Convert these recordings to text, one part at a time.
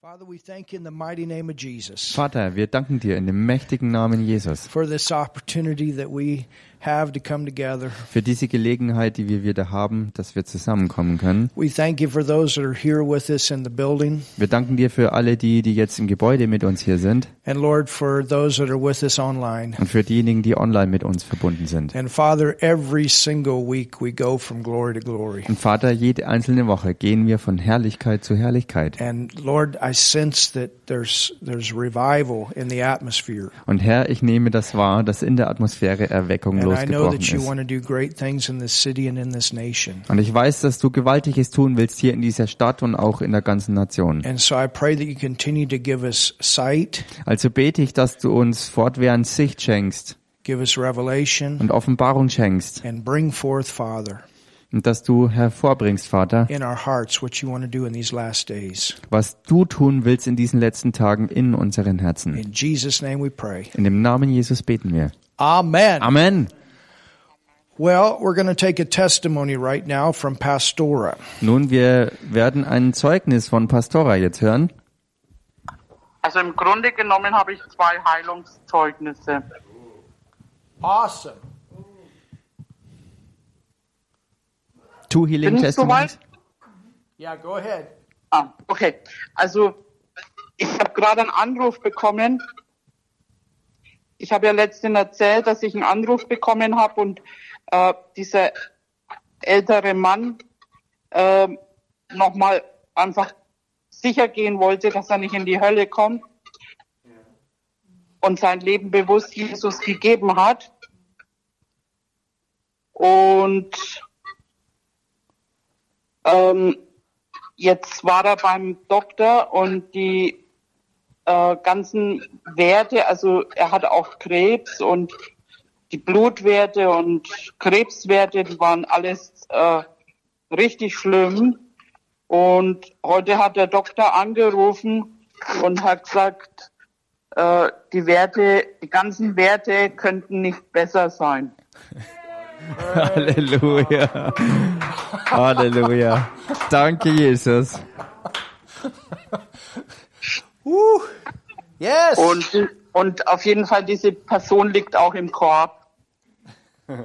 Vater, wir danken dir in dem mächtigen Namen Jesus für diese Gelegenheit, die wir wieder haben, dass wir zusammenkommen können. We thank you for those that are here with us in the building, Wir danken dir für alle die, die jetzt im Gebäude mit uns hier sind and Lord, for those that are with us online. und für diejenigen, die online mit uns verbunden sind. And Father, every single week we go from glory to glory. Und Vater, jede einzelne Woche gehen wir von Herrlichkeit zu Herrlichkeit. And Lord, I sense that there's there's revival in the atmosphere. Und Herr, ich nehme das wahr, dass in der Atmosphäre Erweckung And I know losgebrochen that you ist. want to do great things in this city and in this nation. Und ich weiß, dass du Gewaltiges tun willst hier in dieser Stadt und auch in der ganzen Nation. And so I pray that you continue to give us sight, Also bete ich, dass du uns fortwährend Sicht schenkst give us revelation, und Offenbarung schenkst and bring forth, Father, und dass du hervorbringst, Vater, in our hearts what you want to do in these last days. was du tun willst in diesen letzten Tagen in unseren Herzen. In Jesus' name we pray. In dem Namen Jesus beten wir. Amen. Amen. Well, we're going to take a testimony right now from Pastora. Nun, wir werden ein Zeugnis von Pastora jetzt hören. Also im Grunde genommen habe ich zwei Heilungszeugnisse. Awesome. Two Healing Bin soweit? Yeah, go ahead. Ah, okay. Also ich habe gerade einen Anruf bekommen. Ich habe ja letztens erzählt, dass ich einen Anruf bekommen habe und äh, dieser ältere Mann äh, nochmal einfach sicher gehen wollte, dass er nicht in die Hölle kommt und sein Leben bewusst Jesus gegeben hat. Und ähm, jetzt war er beim Doktor und die äh, ganzen Werte, also er hat auch Krebs und die Blutwerte und Krebswerte, die waren alles äh, richtig schlimm. Und heute hat der Doktor angerufen und hat gesagt, äh, die Werte, die ganzen Werte könnten nicht besser sein. Halleluja. Halleluja. Danke, Jesus. Woo. Yes. Und, und auf jeden Fall, diese Person liegt auch im Korb.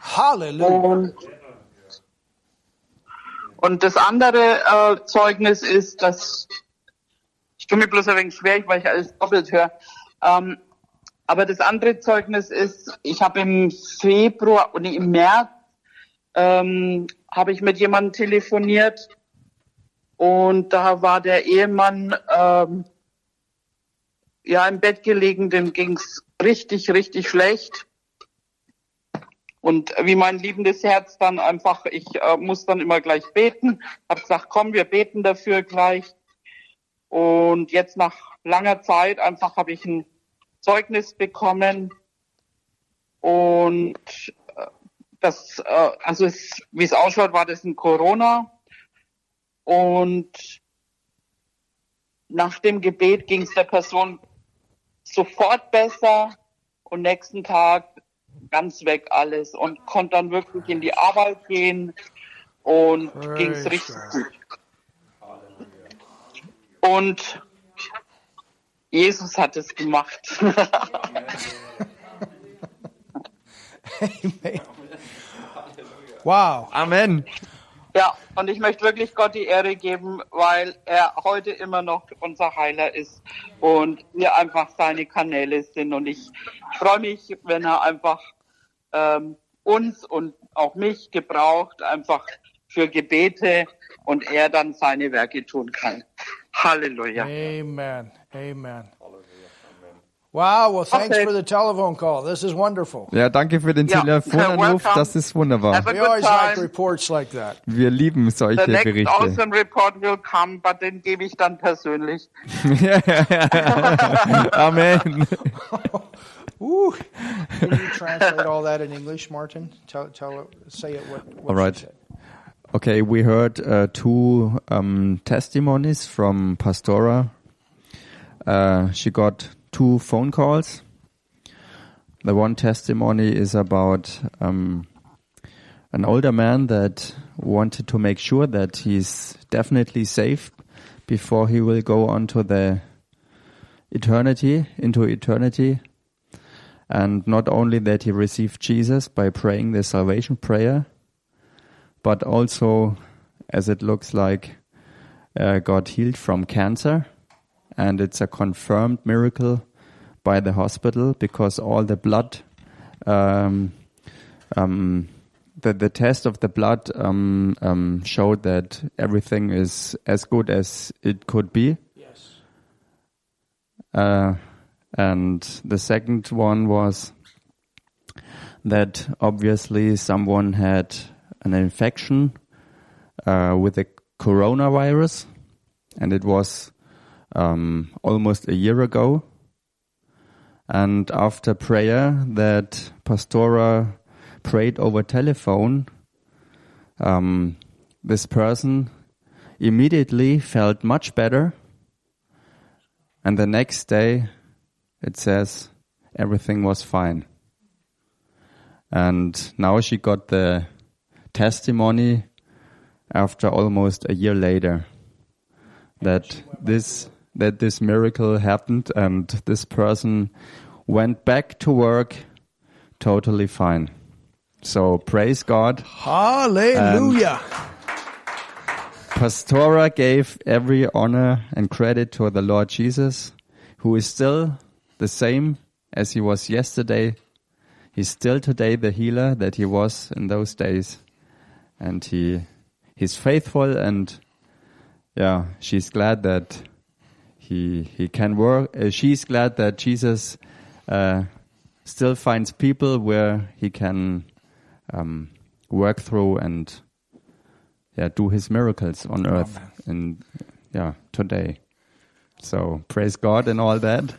Hallelujah. Und, und das andere äh, Zeugnis ist, dass ich tue mir bloß ein wenig schwer, weil ich alles doppelt höre. Ähm, aber das andere Zeugnis ist, ich habe im Februar und im März ähm, habe ich mit jemandem telefoniert und da war der Ehemann ähm, ja im Bett gelegen, dem ging's richtig, richtig schlecht. Und wie mein liebendes Herz dann einfach, ich äh, muss dann immer gleich beten, habe gesagt, komm, wir beten dafür gleich. Und jetzt nach langer Zeit einfach habe ich ein Zeugnis bekommen und das, äh, also es, wie es ausschaut, war das ein Corona und nach dem Gebet ging es der Person sofort besser und nächsten Tag ganz weg alles und konnte dann wirklich in die Arbeit gehen und ging es richtig gut. Und Jesus hat es gemacht. Amen. Wow. Amen. ja, und ich möchte wirklich Gott die Ehre geben, weil er heute immer noch unser Heiler ist und wir einfach seine Kanäle sind. Und ich freue mich, wenn er einfach ähm, uns und auch mich gebraucht, einfach für Gebete und er dann seine Werke tun kann. Halleluja. Amen. Amen. Wow. Well, thanks Okay. for the telephone call. This is wonderful. Ja, danke für den Ja, Telefonanruf. welcome. Das ist wunderbar. Have a We good always like reports like that. Wir lieben solche The next Berichte. awesome report will come, but den gebe ich dann persönlich. Amen. Woo. Can you translate all that in English, Martin? Tell, tell say it what, what All right. Okay, we heard uh, two um, testimonies from Pastora. Uh, she got two phone calls. The one testimony is about um, an older man that wanted to make sure that he's definitely safe before he will go on to the eternity, into eternity. And not only that he received Jesus by praying the salvation prayer, but also, as it looks like, uh, got healed from cancer. And it's a confirmed miracle by the hospital because all the blood, um, um, the, the test of the blood um, um, showed that everything is as good as it could be. Yes. Uh, and the second one was that obviously someone had an infection uh, with the coronavirus, and it was um, almost a year ago. And after prayer that Pastora prayed over telephone, um, this person immediately felt much better. And the next day, it says everything was fine. And now she got the testimony after almost a year later that this that this miracle happened and this person went back to work totally fine. So praise God. Hallelujah. Pastora gave every honor and credit to the Lord Jesus, who is still the same as he was yesterday. He's still today the healer that he was in those days. And he he's faithful and yeah, she's glad that he he can work. Uh, she's glad that Jesus uh, still finds people where he can um, work through and yeah do his miracles on earth and yeah today. So praise God and all that,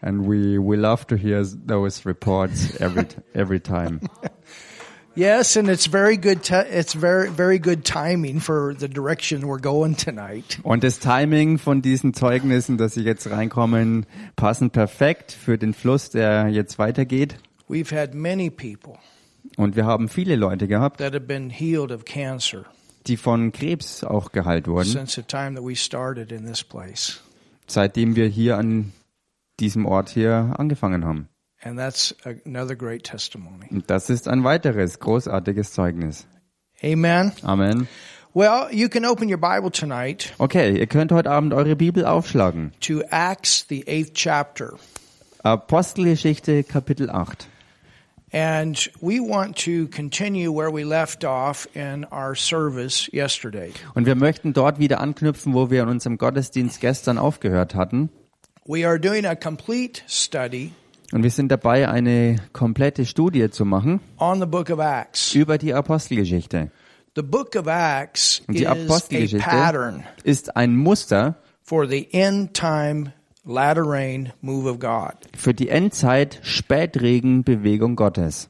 and we we love to hear those reports every every time. Yes, and it's very good. It's very very good timing for the direction we're going tonight. Und das Timing von diesen Zeugnissen, dass sie jetzt reinkommen, passen perfekt für den Fluss, der jetzt weitergeht. We've had many people Und wir haben viele Leute gehabt, that have been healed of cancer die von Krebs auch geheilt wurden, since the time that we started in this place. seitdem wir hier an diesem Ort hier angefangen haben. And that's another great testimony. Und das ist ein weiteres großartiges Zeugnis. Amen. Amen. Well, you can open your Bible tonight Okay, ihr könnt heute Abend eure Bibel aufschlagen. to Acts, the eighth chapter. Apostelgeschichte Kapitel 8. And we want to continue where we left off in our service yesterday. Und wir möchten dort wieder anknüpfen, wo wir in unserem Gottesdienst gestern aufgehört hatten. We are doing a complete study Und wir sind dabei, eine komplette Studie zu machen on the book of Acts. über die Apostelgeschichte. The book of Acts Und die is a Apostelgeschichte pattern ist ein Muster for the end time latter rain move of God. für die Endzeit Spätregen-Bewegung Gottes.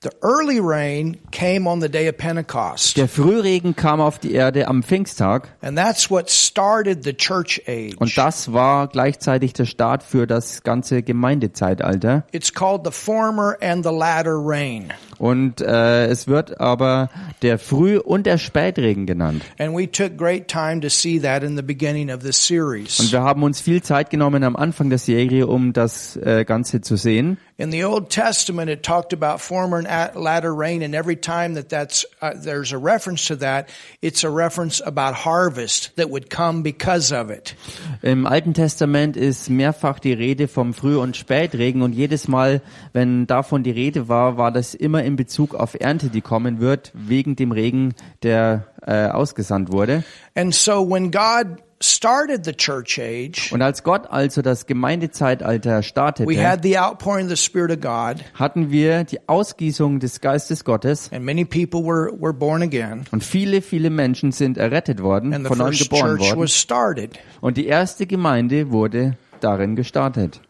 The early rain came on the day of Pentecost. Der Frühregen kam auf die Erde am Pfingsttag And that's what started the church age. und das war gleichzeitig der Start für das ganze Gemeindezeitalter. It's called the former and the latter rain. Und äh, es wird aber der Früh- und der Spätregen genannt. And we took great time to see that in the beginning of this Und series. wir haben uns viel Zeit genommen am Anfang der Serie, um das äh, Ganze zu sehen. In the Old Testament, it talked about former and at- latter rain, and every time that that's uh, there's a reference to that, it's a reference about harvest that would come because of it. Im Alten Testament ist mehrfach die Rede vom Früh- und Spätregen und jedes Mal, wenn davon die Rede war, war das immer in Bezug auf Ernte, die kommen wird, wegen dem Regen, der äh, ausgesandt wurde. And so when God started the church age, Und als Gott also das Gemeindezeitalter we startete, had the outpouring of the Spirit of God, hatten wir die Ausgießung des Geistes Gottes and many people were, were born again, und viele, viele Menschen sind errettet worden, and the von neuem geboren church worden. was started. Und die erste Gemeinde wurde darin gestartet.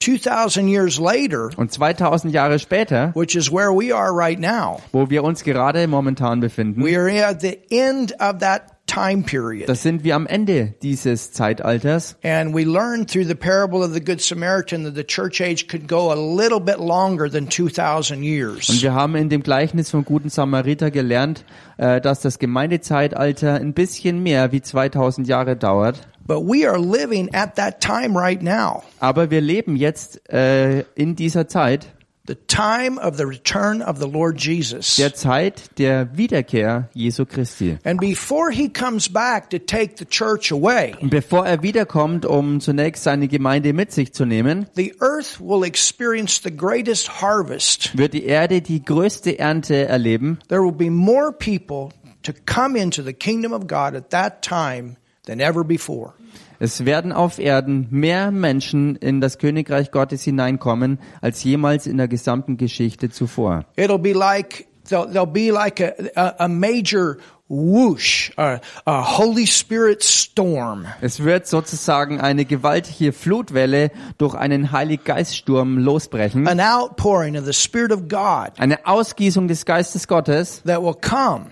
2,000 years later, Und 2000 Jahre später, which is where we are right now, wo wir uns gerade momentan befinden, we are at the end of that time period. Das sind wir am Ende dieses Zeitalters. And we learned through the parable of the Good Samaritan that the church age could go a little bit longer than 2,000 Und years. wir haben in dem Gleichnis vom guten Samariter gelernt, äh, dass das Gemeindezeitalter ein bisschen mehr wie 2000 Jahre dauert. But we are living at that time right now. Aber wir leben jetzt äh, in dieser Zeit, The time of the return of the Lord Jesus. der Zeit der Wiederkehr Jesu Christi. And before he comes back to take the church away, Und bevor er wiederkommt, um zunächst seine Gemeinde mit sich zu nehmen, the earth will experience the greatest harvest. wird die Erde die größte Ernte erleben. There will be more people to come into the kingdom of God at that time than ever before. Es werden auf Erden mehr Menschen in das Königreich Gottes hineinkommen als jemals in der gesamten Geschichte zuvor. It'll be like there'll, there'll be like a, a, major whoosh, a, a Holy Spirit storm. Es wird sozusagen eine gewaltige Flutwelle durch einen Heiliggeiststurm losbrechen. an outpouring of the Spirit of God Eine Ausgießung des Geistes Gottes, that will come.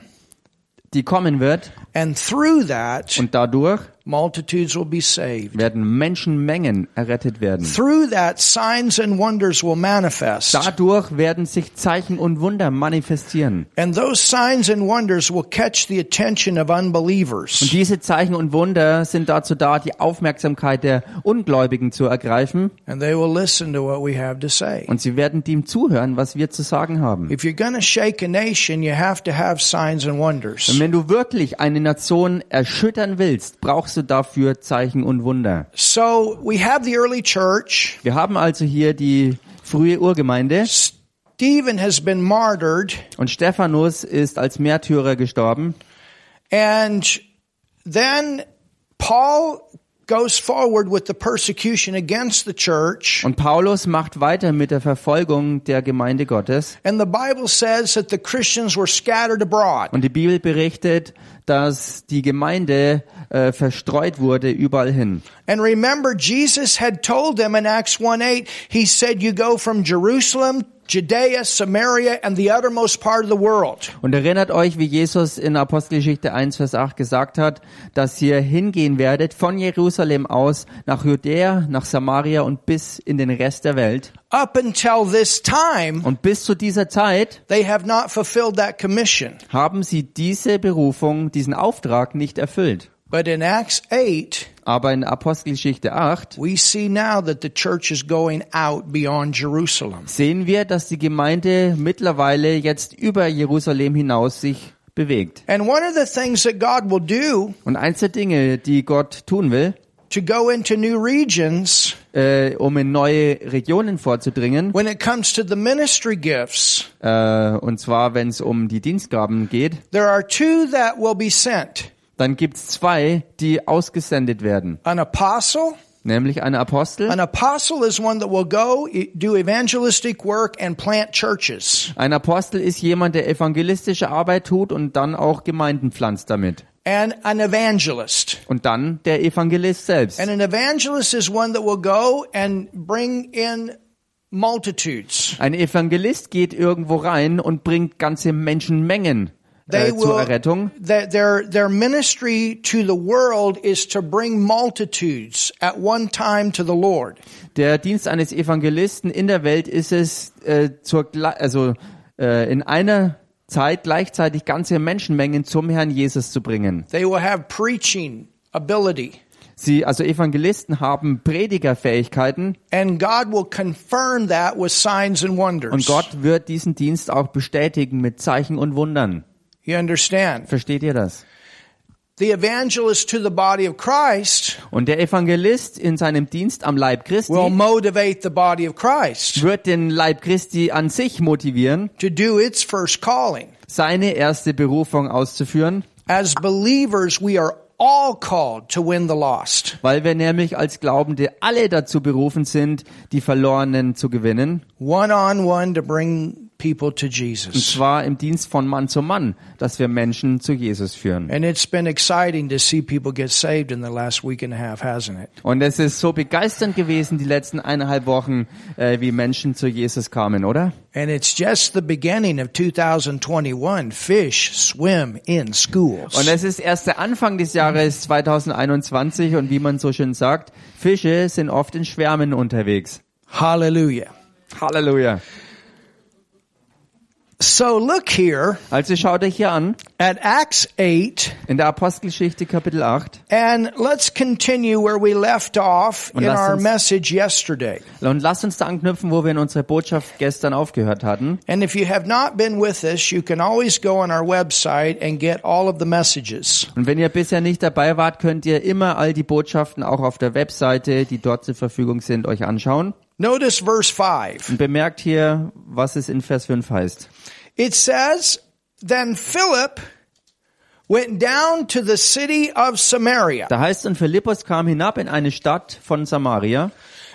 Die kommen wird. And through that, und dadurch multitudes will be saved. werden Menschenmengen errettet werden. Through that, signs and wonders will manifest. Dadurch werden sich Zeichen und Wunder manifestieren. And those signs and wonders will catch the attention of Und unbelievers. diese Zeichen und Wunder sind dazu da, die Aufmerksamkeit der Ungläubigen zu ergreifen. And they will listen to what we have to say. Und sie werden dem zuhören, was wir zu sagen haben. If you're going to shake a nation, you have to have signs and wonders. Und wenn du wirklich eine Nation erschüttern willst, brauchst du dafür Zeichen und Wunder. So we have the early church. Wir haben also hier die frühe Urgemeinde Stephen has been martyred. und Stephanus ist als Märtyrer gestorben. And then Paul goes forward with the persecution against the church. Und Paulus macht weiter mit der Verfolgung der Gemeinde Gottes. And the Bible says that the Christians were scattered abroad. Und die Bibel berichtet, dass die Gemeinde äh, verstreut wurde überall hin. And remember, Jesus had told them in Acts 1 8, He said, You go from Jerusalem, Judea, Samaria, and the uttermost part of the world. Und erinnert euch, wie Jesus in Apostelgeschichte 1, Vers 8 gesagt hat, dass ihr hingehen werdet von Jerusalem aus nach Judäa, nach Samaria und bis in den Rest der Welt. Up until this time, Und bis zu dieser Zeit they have not fulfilled that commission. haben sie diese Berufung, diesen Auftrag nicht erfüllt. But in Acts 8, Aber in Apostelgeschichte 8 we see now that the church is going out beyond Jerusalem. sehen wir, dass die Gemeinde mittlerweile jetzt über Jerusalem hinaus sich bewegt. And one of the things that God will do Und eins der Dinge, die Gott tun will, to go into new regions äh, um in neue Regionen vorzudringen, when it comes to the ministry gifts, äh, und zwar wenn es um die Dienstgaben geht, there are two that will be sent. dann gibt's zwei, die ausgesendet werden, An apostle nämlich eine Apostel. An apostle is one that will go e- do evangelistic work and plant churches. Ein Apostel ist jemand, der evangelistische Arbeit tut und dann auch Gemeinden pflanzt damit. And an evangelist. Und dann der Evangelist selbst. And an evangelist is one that will go and bring in multitudes. Ein Evangelist geht irgendwo rein und bringt ganze Menschenmengen äh, zur Errettung. their, their, their ministry to the world is to bring multitudes at one time to the Lord. Der Dienst eines Evangelisten in der Welt ist es, äh, zur, also äh, in einer Zeit gleichzeitig ganze Menschenmengen zum Herrn Jesus zu bringen. They will have preaching ability. Sie, also Evangelisten haben Predigerfähigkeiten And God will confirm that with signs and wonders. und Gott wird diesen Dienst auch bestätigen mit Zeichen und Wundern. You understand? Versteht ihr das? Und der Evangelist in seinem Dienst am Leib will Christi motivate the body of Christ wird den Leib Christi an sich motivieren, to do its first calling. seine erste Berufung auszuführen, As believers, we are all called to win the lost. weil wir nämlich als Glaubende alle dazu berufen sind, die Verlorenen zu gewinnen, One on one to bring people to Und Jesus. zwar im Dienst von Mann zu Mann, dass wir Menschen zu Jesus führen. And it's been exciting to see people get saved in the last week and a half, hasn't it? Und es ist so begeisternd gewesen, die letzten eineinhalb Wochen, äh, wie Menschen zu Jesus kamen, oder? And it's just the beginning of 2021. Fish swim in schools. Und es ist erst der Anfang des Jahres 2021 und wie man so schön sagt, Fische sind oft in Schwärmen unterwegs. Hallelujah. Halleluja. So look here Also schaut euch hier an, at Acts 8 in der Apostelgeschichte Kapitel 8. and let's continue where we left off in lasst our uns- message yesterday. Und lasst uns da anknüpfen, wo wir in unserer Botschaft gestern aufgehört hatten. And if you have not been with us, you can always go on our website and get all of the messages. Und wenn ihr bisher nicht dabei wart, könnt ihr immer all die Botschaften auch auf der Webseite, die dort zur Verfügung sind, euch anschauen. Notice verse 5. Und bemerkt hier, was es in Vers 5 heißt. It says, Then Philip went down to the city of Samaria. Da heißt, und Philippus kam hinab in eine Stadt von Samaria.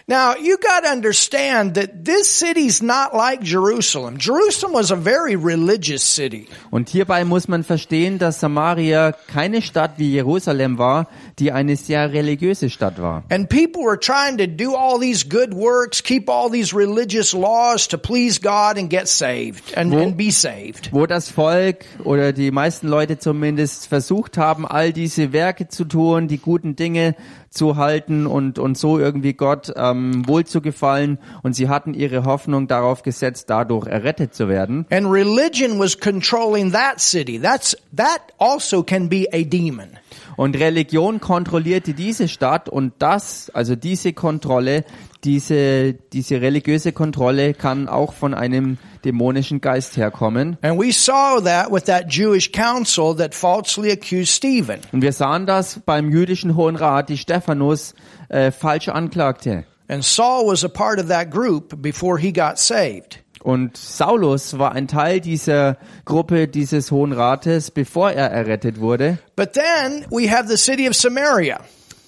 Now, you gotta understand that this city's not like Jerusalem. Jerusalem was a very religious city. Und hierbei muss man verstehen, dass Samaria keine Stadt wie Jerusalem war, die eine sehr religiöse Stadt war. And people were trying to do all these good works, keep all these religious laws to please God and get saved and, Wo- and be saved. Wo das Volk oder die meisten Leute zumindest versucht haben, all diese Werke zu tun, die guten Dinge zu halten und, und so irgendwie Gott ähm, wohl zu gefallen. Und sie hatten ihre Hoffnung darauf gesetzt, dadurch errettet zu werden. And religion was controlling that city. That's, that also can be a demon. Und Religion kontrollierte diese Stadt und das, also diese Kontrolle, diese, diese religiöse Kontrolle kann auch von einem dämonischen Geist herkommen. And we saw that with that Jewish council that falsely accused Stephen. Und wir sahen das beim jüdischen Hohen Rat, die Stephanus äh, falsch anklagte. And Saul was a part of that group before he got saved. Und Saulus war ein Teil dieser Gruppe dieses Hohen Rates, bevor er errettet wurde. But then we have the city of Samaria.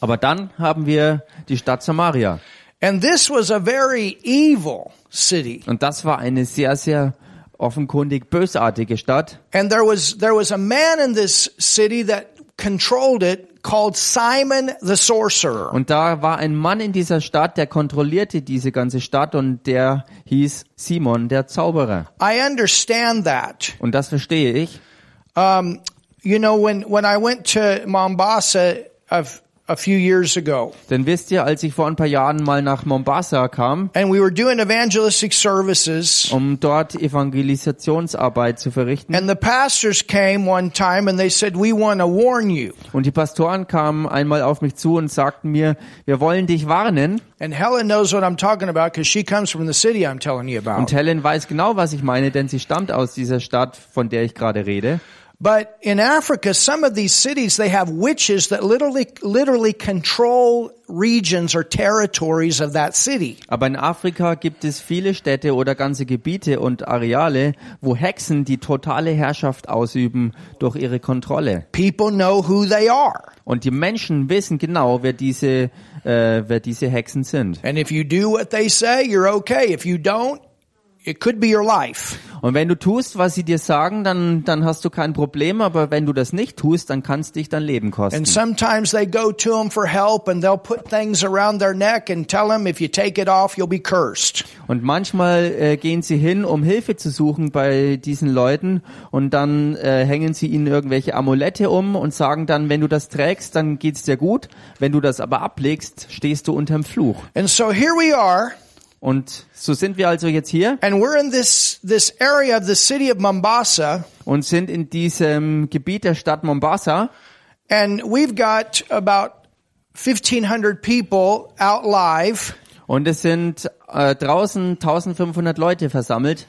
Aber dann haben wir die Stadt Samaria. And this was a very evil city. Und das war eine sehr, sehr offenkundig bösartige Stadt. And there was, there was a man in this city that controlled it called Simon the sorcerer. Und da war ein Mann in dieser Stadt, der kontrollierte diese ganze Stadt und der hieß Simon, der Zauberer. I understand that. Und das verstehe ich. Um, you know, when, when I went to Mombasa a, a few years ago, Denn wisst ihr, als ich vor ein paar Jahren mal nach Mombasa kam, and we were doing evangelistic services, um dort Evangelisationsarbeit zu verrichten, and the pastors came one time and they said, we want to warn you. und die Pastoren kamen einmal auf mich zu und sagten mir, wir wollen dich warnen. And Helen knows what I'm talking about because she comes from the city I'm telling you about. Und Helen weiß genau, was ich meine, denn sie stammt aus dieser Stadt, von der ich gerade rede. But in Africa, some of these cities, they have witches that literally, literally control regions or territories of that city. Aber in Afrika gibt es viele Städte oder ganze Gebiete und Areale, wo Hexen die totale Herrschaft ausüben durch ihre Kontrolle. People know who they are. Und die Menschen wissen genau, wer diese, äh, wer diese Hexen sind. And if you do what they say, you're okay. If you don't, it could be your life. Und wenn du tust, was sie dir sagen, dann, dann hast du kein Problem. Aber wenn du das nicht tust, dann kann es dich dein Leben kosten. And sometimes they go to them for help and they'll put things around their neck and tell them if you take it off, you'll be cursed. Und manchmal äh, gehen sie hin, um Hilfe zu suchen bei diesen Leuten und dann äh, hängen sie ihnen irgendwelche Amulette um und sagen dann, wenn du das trägst, dann geht's dir gut. Wenn du das aber ablegst, stehst du unterm Fluch. And so here we are Und so sind wir also jetzt hier. And we're in this, this area of the city of Mombasa. Und sind in diesem Gebiet der Stadt Mombasa. And we've got about 1500 people out live. Und es sind äh, draußen 1500 Leute versammelt.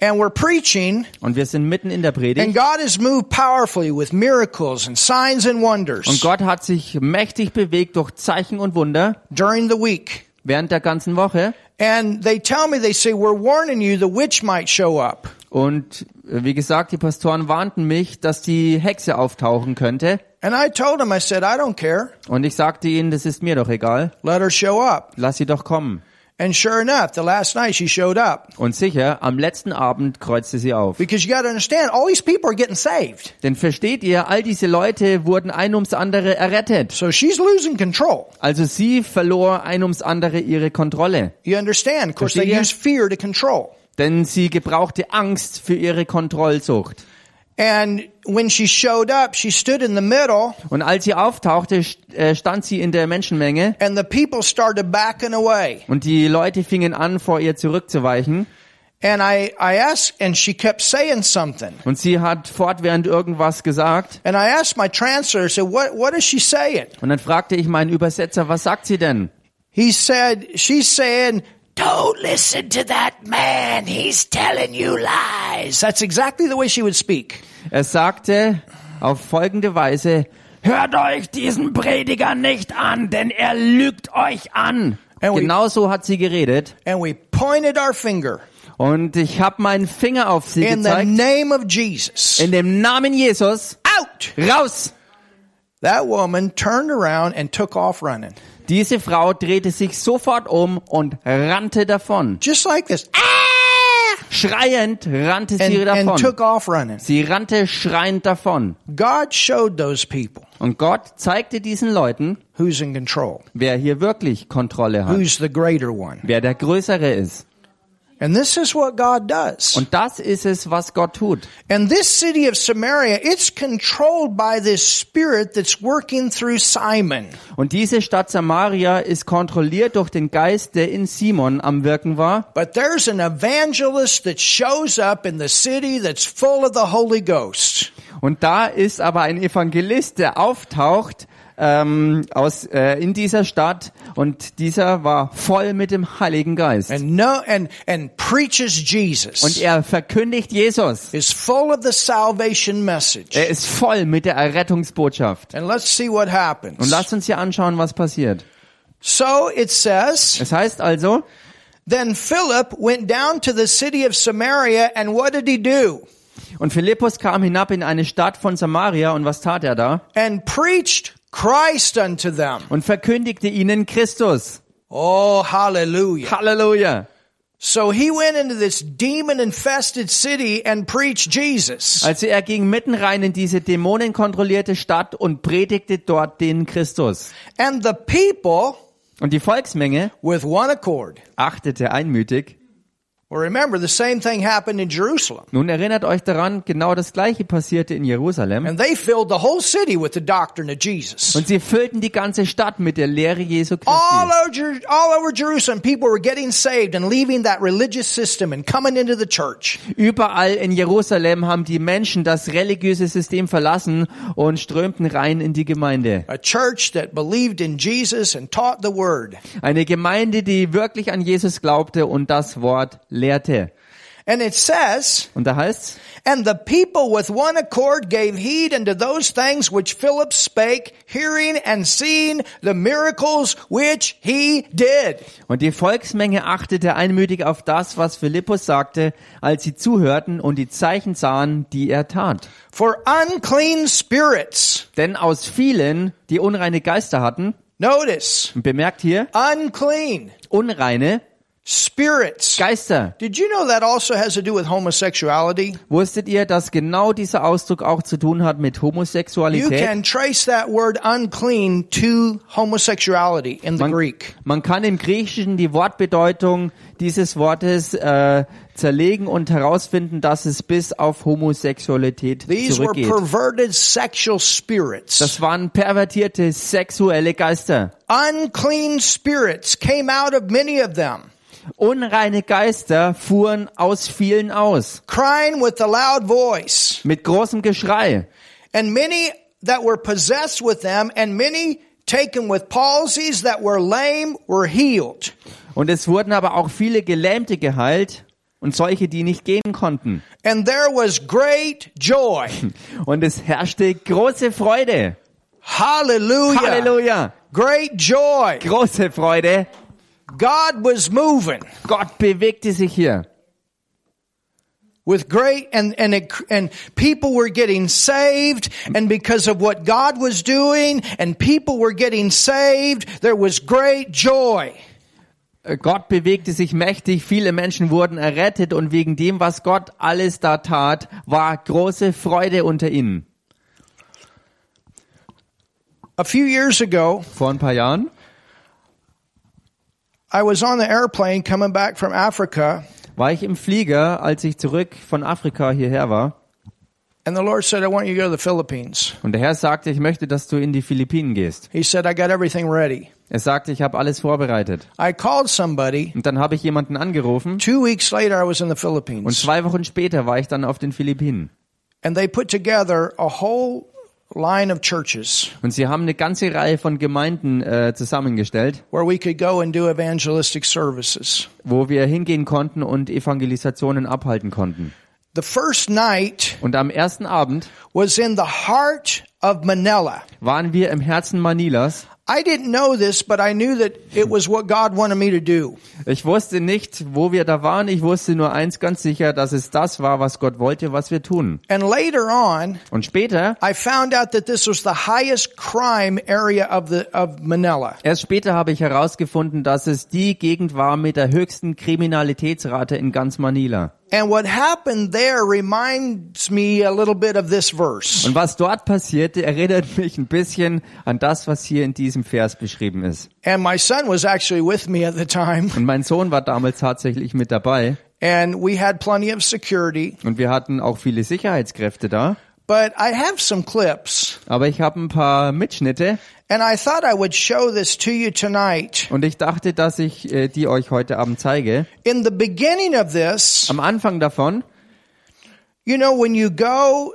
And we're preaching. Und wir sind mitten in der and Predigt. God has moved powerfully with miracles and signs and Und wonders Gott hat sich mächtig bewegt durch Zeichen und Wunder during the week. während der ganzen Woche. And they tell me, they say, we're warning you, the witch might show up. Und äh, wie gesagt, die Pastoren warnten mich, dass die Hexe auftauchen könnte. And I told them, I said, I don't care. Und ich sagte ihnen, das ist mir doch egal. Let her show up. Lass sie doch kommen. And sure enough, the last night she showed up. Und sicher, am letzten Abend kreuzte sie auf. Because you got to understand, all these people are getting saved. Denn versteht ihr, all diese Leute wurden ein ums andere errettet. So she's losing control. Also sie verlor ein ums andere ihre Kontrolle. You understand? Of course, they use fear to control. Denn sie gebrauchte Angst für ihre Kontrollsucht. And when she showed up, she stood in the middle Und als sie auftauchte, äh, stand sie in der Menschenmenge and the people started backing away. und die Leute fingen an, vor ihr zurückzuweichen. And I, I asked, and she kept saying something. Und sie hat fortwährend irgendwas gesagt. And I asked my translator, I said, what, what is she saying? Und dann fragte ich meinen Übersetzer, was sagt sie denn? He said, she's saying, don't listen to that man. He's telling you lies. That's exactly the way she would speak. Er sagte auf folgende Weise, hört euch diesen Prediger nicht an, denn er lügt euch an. And we- Genau so hat sie geredet. And we pointed our finger Und ich habe meinen Finger auf sie in the gezeigt. name of Jesus. In dem Namen Jesus. Out! Raus! That woman turned around and took off running. Diese Frau drehte sich sofort um und rannte davon. Just like this. Ah! Schreiend rannte sie And, and davon. took off running. Sie rannte schreiend davon. God showed those people Und Gott zeigte diesen Leuten, who's in control, wer hier wirklich Kontrolle hat. who's the greater one. Wer der Größere ist. And this is what God does. Und das ist es, was Gott tut. And this city of Samaria, it's controlled by this spirit that's working through Simon. Und diese Stadt Samaria ist kontrolliert durch den Geist, der in Simon am Wirken war. But there's an evangelist that shows up in the city that's full of the Holy Ghost. Und da ist aber ein Evangelist, der auftaucht ähm, aus äh, in dieser Stadt und dieser war voll mit dem Heiligen Geist. And no, and, and preaches Und Jesus. er verkündigt Jesus. Is full of the salvation message. Er ist voll mit der Errettungsbotschaft. And let's see what Und happens. lasst uns hier anschauen, was passiert. So it says, Es heißt also, then Philip went down to the city of Samaria and what did he do? und Philippus kam hinab in eine Stadt von Samaria und was tat er da? And preached Christ unto them. Und verkündigte ihnen Christus. Oh, hallelujah. Halleluja. So he went into this demon infested city and preached Jesus. Also er ging mitten rein in diese dämonenkontrollierte Stadt und predigte dort den Christus. And the people Und die Volksmenge with one accord. achtete einmütig. Nun erinnert euch daran, genau das gleiche passierte in Jerusalem. And they filled the whole city with the doctrine of Jesus. Und sie füllten die ganze Stadt mit der Lehre Jesu Christi. over, Jer- all over Jerusalem, people were getting saved and leaving that religious system and coming into the church. Überall in Jerusalem haben die Menschen das religiöse System verlassen und strömten rein in die Gemeinde. Eine Gemeinde, die wirklich an Jesus glaubte und das Wort lehrte. And it says, Und da heißt's, And the people with one accord gave heed unto those things which Philip spake, hearing and seeing the miracles which he did. Und die Volksmenge achtete einmütig auf das, was Philippus sagte, als sie zuhörten und die Zeichen sahen, die er tat. For unclean spirits, Denn aus vielen, die unreine Geister hatten, notice, bemerkt hier, unclean unreine spirits. Geister. Did you know that also has to do with homosexuality? Wusstet ihr, dass genau dieser Ausdruck auch zu tun hat mit You Homosexualität? can trace that word unclean to homosexuality in the Man, Greek. man kann im Griechischen die Wortbedeutung dieses Wortes äh, zerlegen und herausfinden, dass es bis auf Homosexualität These were zurückgeht. perverted sexual spirits. Das waren pervertierte sexuelle Geister. Unclean spirits came out of many of them, Unreine Geister fuhren aus vielen aus, crying with a loud voice. mit großem Geschrei. And many that were possessed with them, and many taken with palsies that were lame, were healed. Und es wurden aber auch viele Gelähmte geheilt und solche, die nicht gehen konnten. And there was great joy. Und es herrschte große Freude. Hallelujah. Halleluja. Great joy. Große Freude. God was moving Gott bewegte sich hier. with great and and and people were getting saved and because of what God was doing and people were getting saved there was great joy Äh, Gott bewegte sich mächtig, viele Menschen wurden errettet und wegen dem, was Gott alles da tat, war große Freude unter ihnen. A few years ago, Vor ein paar Jahren I was on the airplane coming back from Africa, war ich im Flieger, als ich zurück von Afrika hierher war. and the Lord said, I want you to go to the Philippines. Und der Herr sagte, ich möchte, dass du in die Philippinen gehst. He said, I got everything ready. Er sagte, ich habe alles vorbereitet. I called somebody. Und dann habe ich jemanden angerufen Two weeks later, I was in the und Philippines. zwei Wochen später war ich dann auf den Philippinen. And they put together a whole Und sie haben eine ganze Reihe von Gemeinden äh, zusammengestellt, where we could go and do evangelistic services. wo wir hingehen konnten und Evangelisationen abhalten konnten. The first night Und am ersten Abend was in the heart of Manila. waren wir im Herzen Manilas. I didn't know this, but I knew that it was what God wanted me to do. Ich wusste nicht, wo wir da waren. Ich wusste nur eins ganz sicher, dass es das war, was Gott wollte, was wir tun. And later on, Und später, I found out that this was the highest crime area of the of Manila. erst später habe ich herausgefunden, dass es die Gegend war mit der höchsten Kriminalitätsrate in ganz Manila. And what happened there reminds me a little bit of this verse. Und was dort passierte, erinnert mich ein bisschen an das, was hier in diesem Vers beschrieben ist. And my son was actually with me at the time, Und mein Sohn war damals tatsächlich mit dabei. and we had plenty of security. Und wir hatten auch viele Sicherheitskräfte da. But I have some clips, Aber ich habe ein paar Mitschnitte and I thought I would show this to you tonight. und ich dachte, dass ich äh, die euch heute Abend zeige. In the beginning of this, Am Anfang davon, you know, when you go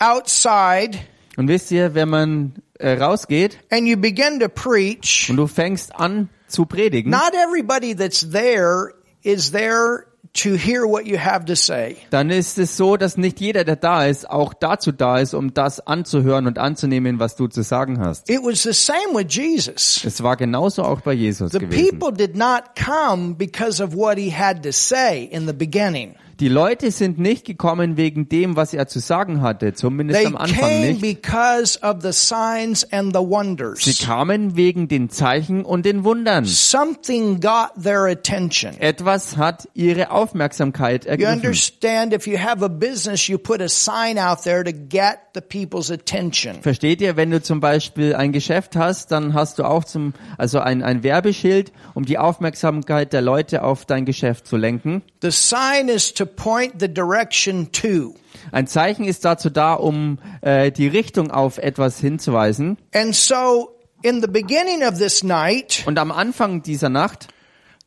outside und wisst ihr, wenn man äh, rausgeht and you begin to preach, und du fängst an zu predigen, not everybody that's there is there to hear what you have to say. dann ist es so, dass nicht jeder, der da ist, auch dazu da ist, um das anzuhören und anzunehmen, was du zu sagen hast. It was the same with Jesus. Es war genauso auch bei Jesus The gewesen. people did not come because of what he had to say in the beginning. Die Leute sind nicht gekommen wegen dem, was er zu sagen hatte, zumindest They am Anfang nicht. because of the signs and the Sie wonders. kamen wegen den Zeichen und den Wundern. Something got their attention. Etwas hat ihre Aufmerksamkeit You ergriffen. understand if you have a business, you put a sign out there to get the people's attention. Versteht ihr, wenn du zum Beispiel ein Geschäft hast, dann hast du auch zum, also ein, ein Werbeschild, um die Aufmerksamkeit der Leute auf dein Geschäft zu lenken. The sign is to point the direction to. Ein Zeichen ist dazu da, um äh, die Richtung auf etwas hinzuweisen. And so in the beginning of this night, Und am Anfang dieser Nacht,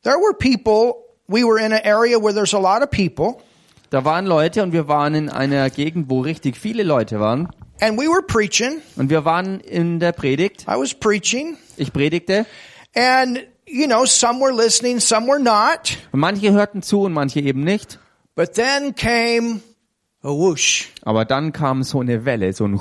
there were people, we were in an area where there's a lot of people, da waren Leute und wir waren in einer Gegend, wo richtig viele Leute waren. and we were preaching. Und wir waren in der Predigt. I was preaching, Ich predigte. and you know, some were listening, some were not. Und manche hörten zu und manche eben nicht. But then came a whoosh Aber dann kam so eine Welle, so ein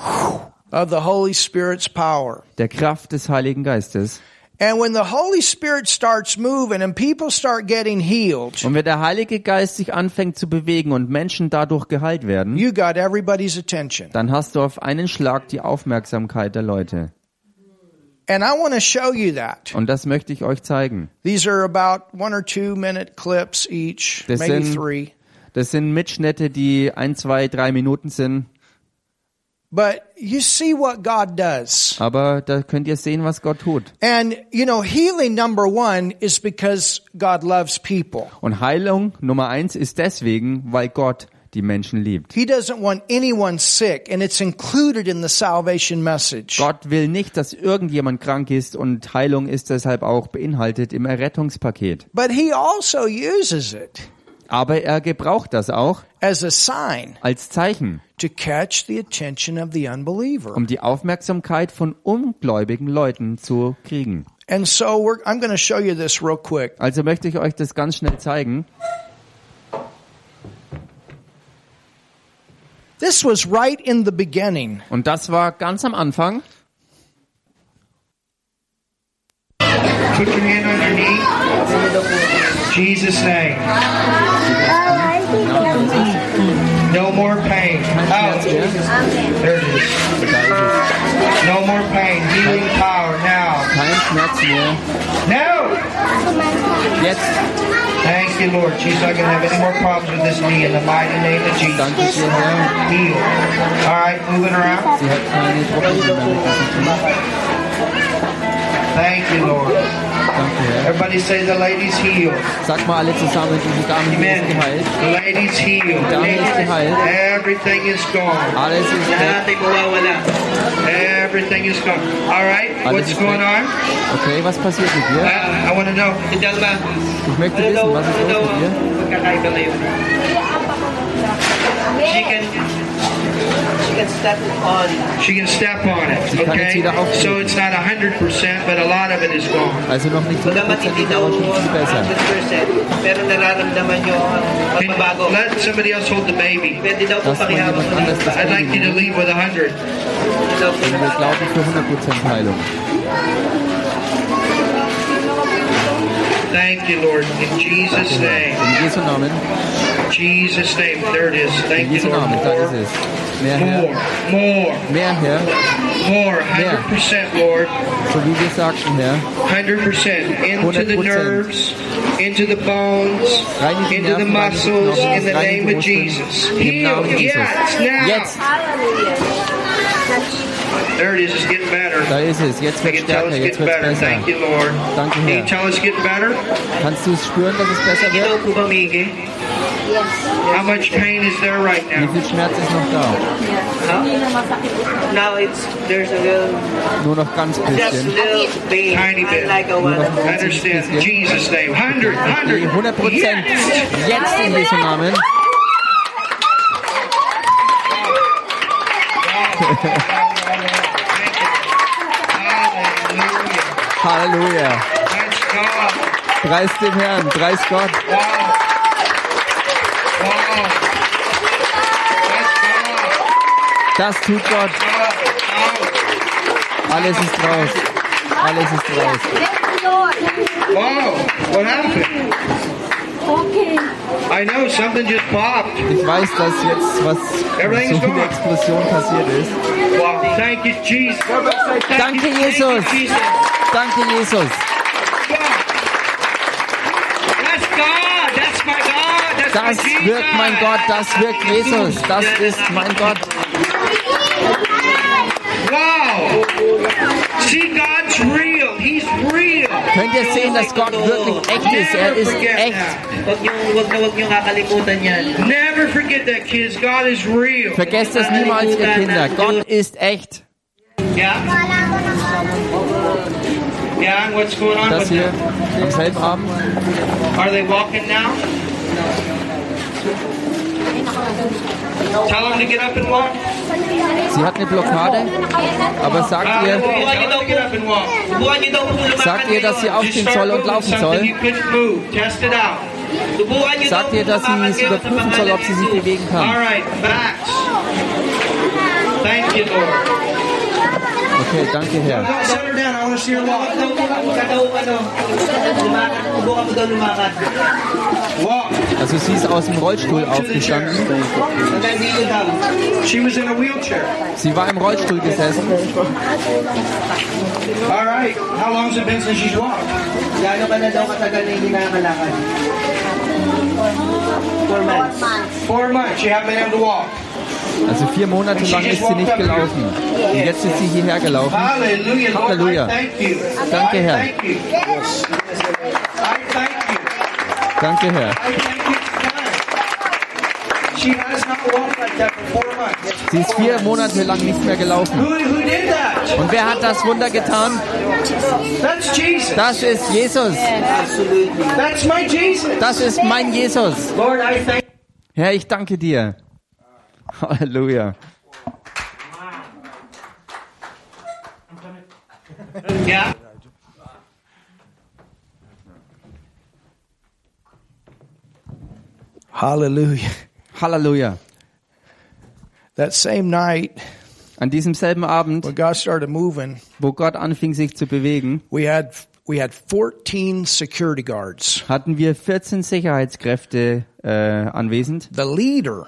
of the Holy Spirit's power. der Kraft des Heiligen Geistes. And when the Holy Spirit starts moving and people start getting healed, Und wenn der Heilige Geist sich anfängt zu bewegen und Menschen dadurch geheilt werden, you got everybody's attention. dann hast du auf einen Schlag die Aufmerksamkeit der Leute. And I want to show you that. Und das möchte ich euch zeigen. These are about one or two minute clips each, Das maybe sind- three. Das sind Mitschnitte, die ein, zwei, drei Minuten sind. But you see what God does. Aber da könnt ihr sehen, was Gott tut. And, you know, healing number one is because God loves people. Und Heilung Nummer eins ist deswegen, weil Gott die Menschen liebt. He doesn't want anyone sick, and it's included in the salvation message. Gott will nicht, dass irgendjemand krank ist und Heilung ist deshalb auch beinhaltet im Errettungspaket. But He also uses it Aber er gebraucht das auch as a sign als Zeichen, to catch the attention of the unbeliever. um die Aufmerksamkeit von ungläubigen Leuten zu kriegen. And so we're, I'm going to show you this real quick. Also möchte ich euch das ganz schnell zeigen. This was right in the beginning. Und das war ganz am Anfang. Put your hand on your knee. Jesus' name. No more pain. Out. There it is. No more pain. Healing power now. Kein Schmerzen mehr. Now! Jetzt Thank you, Lord. She's not going to have any more problems with this knee in the mighty name of Jesus. Herr. All right, moving around. Sie hat keine Probleme mehr mit diesem Knie. Thank you, Lord. Danke, Herr. Everybody say the lady's healed. Sag mal alle zusammen, diese Dame die ist Amen. geheilt. The lady's healed. Dame ist geheilt. Everything is gone. Alles ist weg. Lahat ay mawawala. Everything is gone. All right, Alles what's going weg. on? Okay, was passiert mit dir? Uh, I, I want to know. Si Dalma, Ich möchte wissen, was ist los mit dir? ang pagkakaiba ngayon? She can, she can step on. it. She can step on it. Sie Okay, wieder aufstehen. so it's not hundred percent, but a lot of it is gone. Also noch nicht Bagamat hindi 100%, aber schon viel besser. pero nararamdaman nyo pagbabago. let somebody else hold the baby. Pwede daw po pakihawak jemand anders das I'd like you to leave with a hundred. Pwede daw po Und wir glauben für 100% Heilung. Thank you, Lord. In Jesus' name. In Jesu Namen. Jesus' name. There it is. Thank you, Lord. Namen, da ist More, es. Mehr more, Herr, more, mehr Herr, more. Hundred percent, Lord. so wie wir sagten, Herr. Hundred percent into the nerves, into the bones, Rein in die into the Nerven, rein in die muscles, in the name of Jesus. Heal. Namen Jesus. Yes, now. Jetzt, There it is. It's getting better. da ist es. Jetzt I wird can tell stärker, it's jetzt getting wird better. besser. Thank you, Lord. Danke, Can you Herr. tell it's getting better? Kannst du es spüren, dass es besser wird? po ba Migi? How much pain is there right Wie now? viel Schmerz ist noch da? Now it's, there's a little, Nur noch ganz just a little pain. Tiny bit. Unlike a one. I understand. In Jesus' name. 100, Die 100. 100 Prozent. Yes. Jetzt in Jesu Namen. Halleluja. Preis den Herrn, preis Gott. Wow. Wow. Das tut Gott. Wow. Alles ist raus. Alles ist raus. Wow. What happened? Okay. I know something just popped. Ich weiß, dass jetzt was so eine. Explosion passiert ist. Wow. Thank you, Jesus. Danke, you, thank you, Jesus. Danke, Jesus. That's God. That's my God. That's Das wirkt mein Gott, das wirkt Jesus. Das ist mein Gott. Wow. See, God's real. He's real. Könnt ihr sehen, dass Gott wirklich echt ist? Er ist echt. Huwag niyo, huwag na huwag niyo kakalimutan yan. Never forget that, kids. God is real. Vergesst das niemals, ihr Kinder. Gott ist echt. Yeah? Yeah, what's going on Das hier am selben Abend. Are they walking now? Tell them to get up and walk. Sie hat eine Blockade, aber sagt ihr, po lumakad sagt ihr, dass sie aufstehen soll und laufen soll? Sagt ihr, dass sie es überprüfen soll, ob sie sich bewegen kann? Thank you, Lord. Okay, danke Herr. Also sie ist aus dem Rollstuhl aufgestanden. Hanggang dito daw. She was in a wheelchair. Sie war im Rollstuhl gesessen. All right. How long's it been since she's walked? Gaano ka na daw katagal na hindi nakakalakad? Four months. Four months. You haven't been able to walk. Also vier Monate lang ist sie nicht gelaufen. Und jetzt ist sie hierher gelaufen. You. Danke, Herr. Danke Herr. Sie ist vier Monate lang nicht mehr gelaufen. Und wer hat das Wunder getan? Das ist Jesus. Das ist mein Jesus. Herr, ich danke dir. Halleluja. Yeah. Hallelujah. Halleluja. That same night An diesem selben Abend, when God started moving, wo Gott anfing sich zu bewegen, we had we had 14 security guards. hatten wir 14 Sicherheitskräfte äh, anwesend. The leader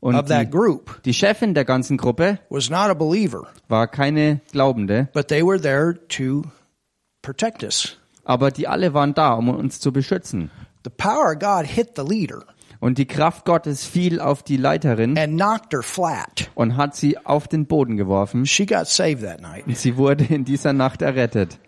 Und of that die, die Chefin der ganzen Gruppe was not a believer, war keine Glaubende, but they were there to protect us. Aber die alle waren da, um uns zu beschützen. The power of God hit the leader Und die Kraft Gottes fiel auf die Leiterin and knocked her flat. und hat sie auf den Boden geworfen. She got saved that night. Und sie wurde in dieser Nacht errettet.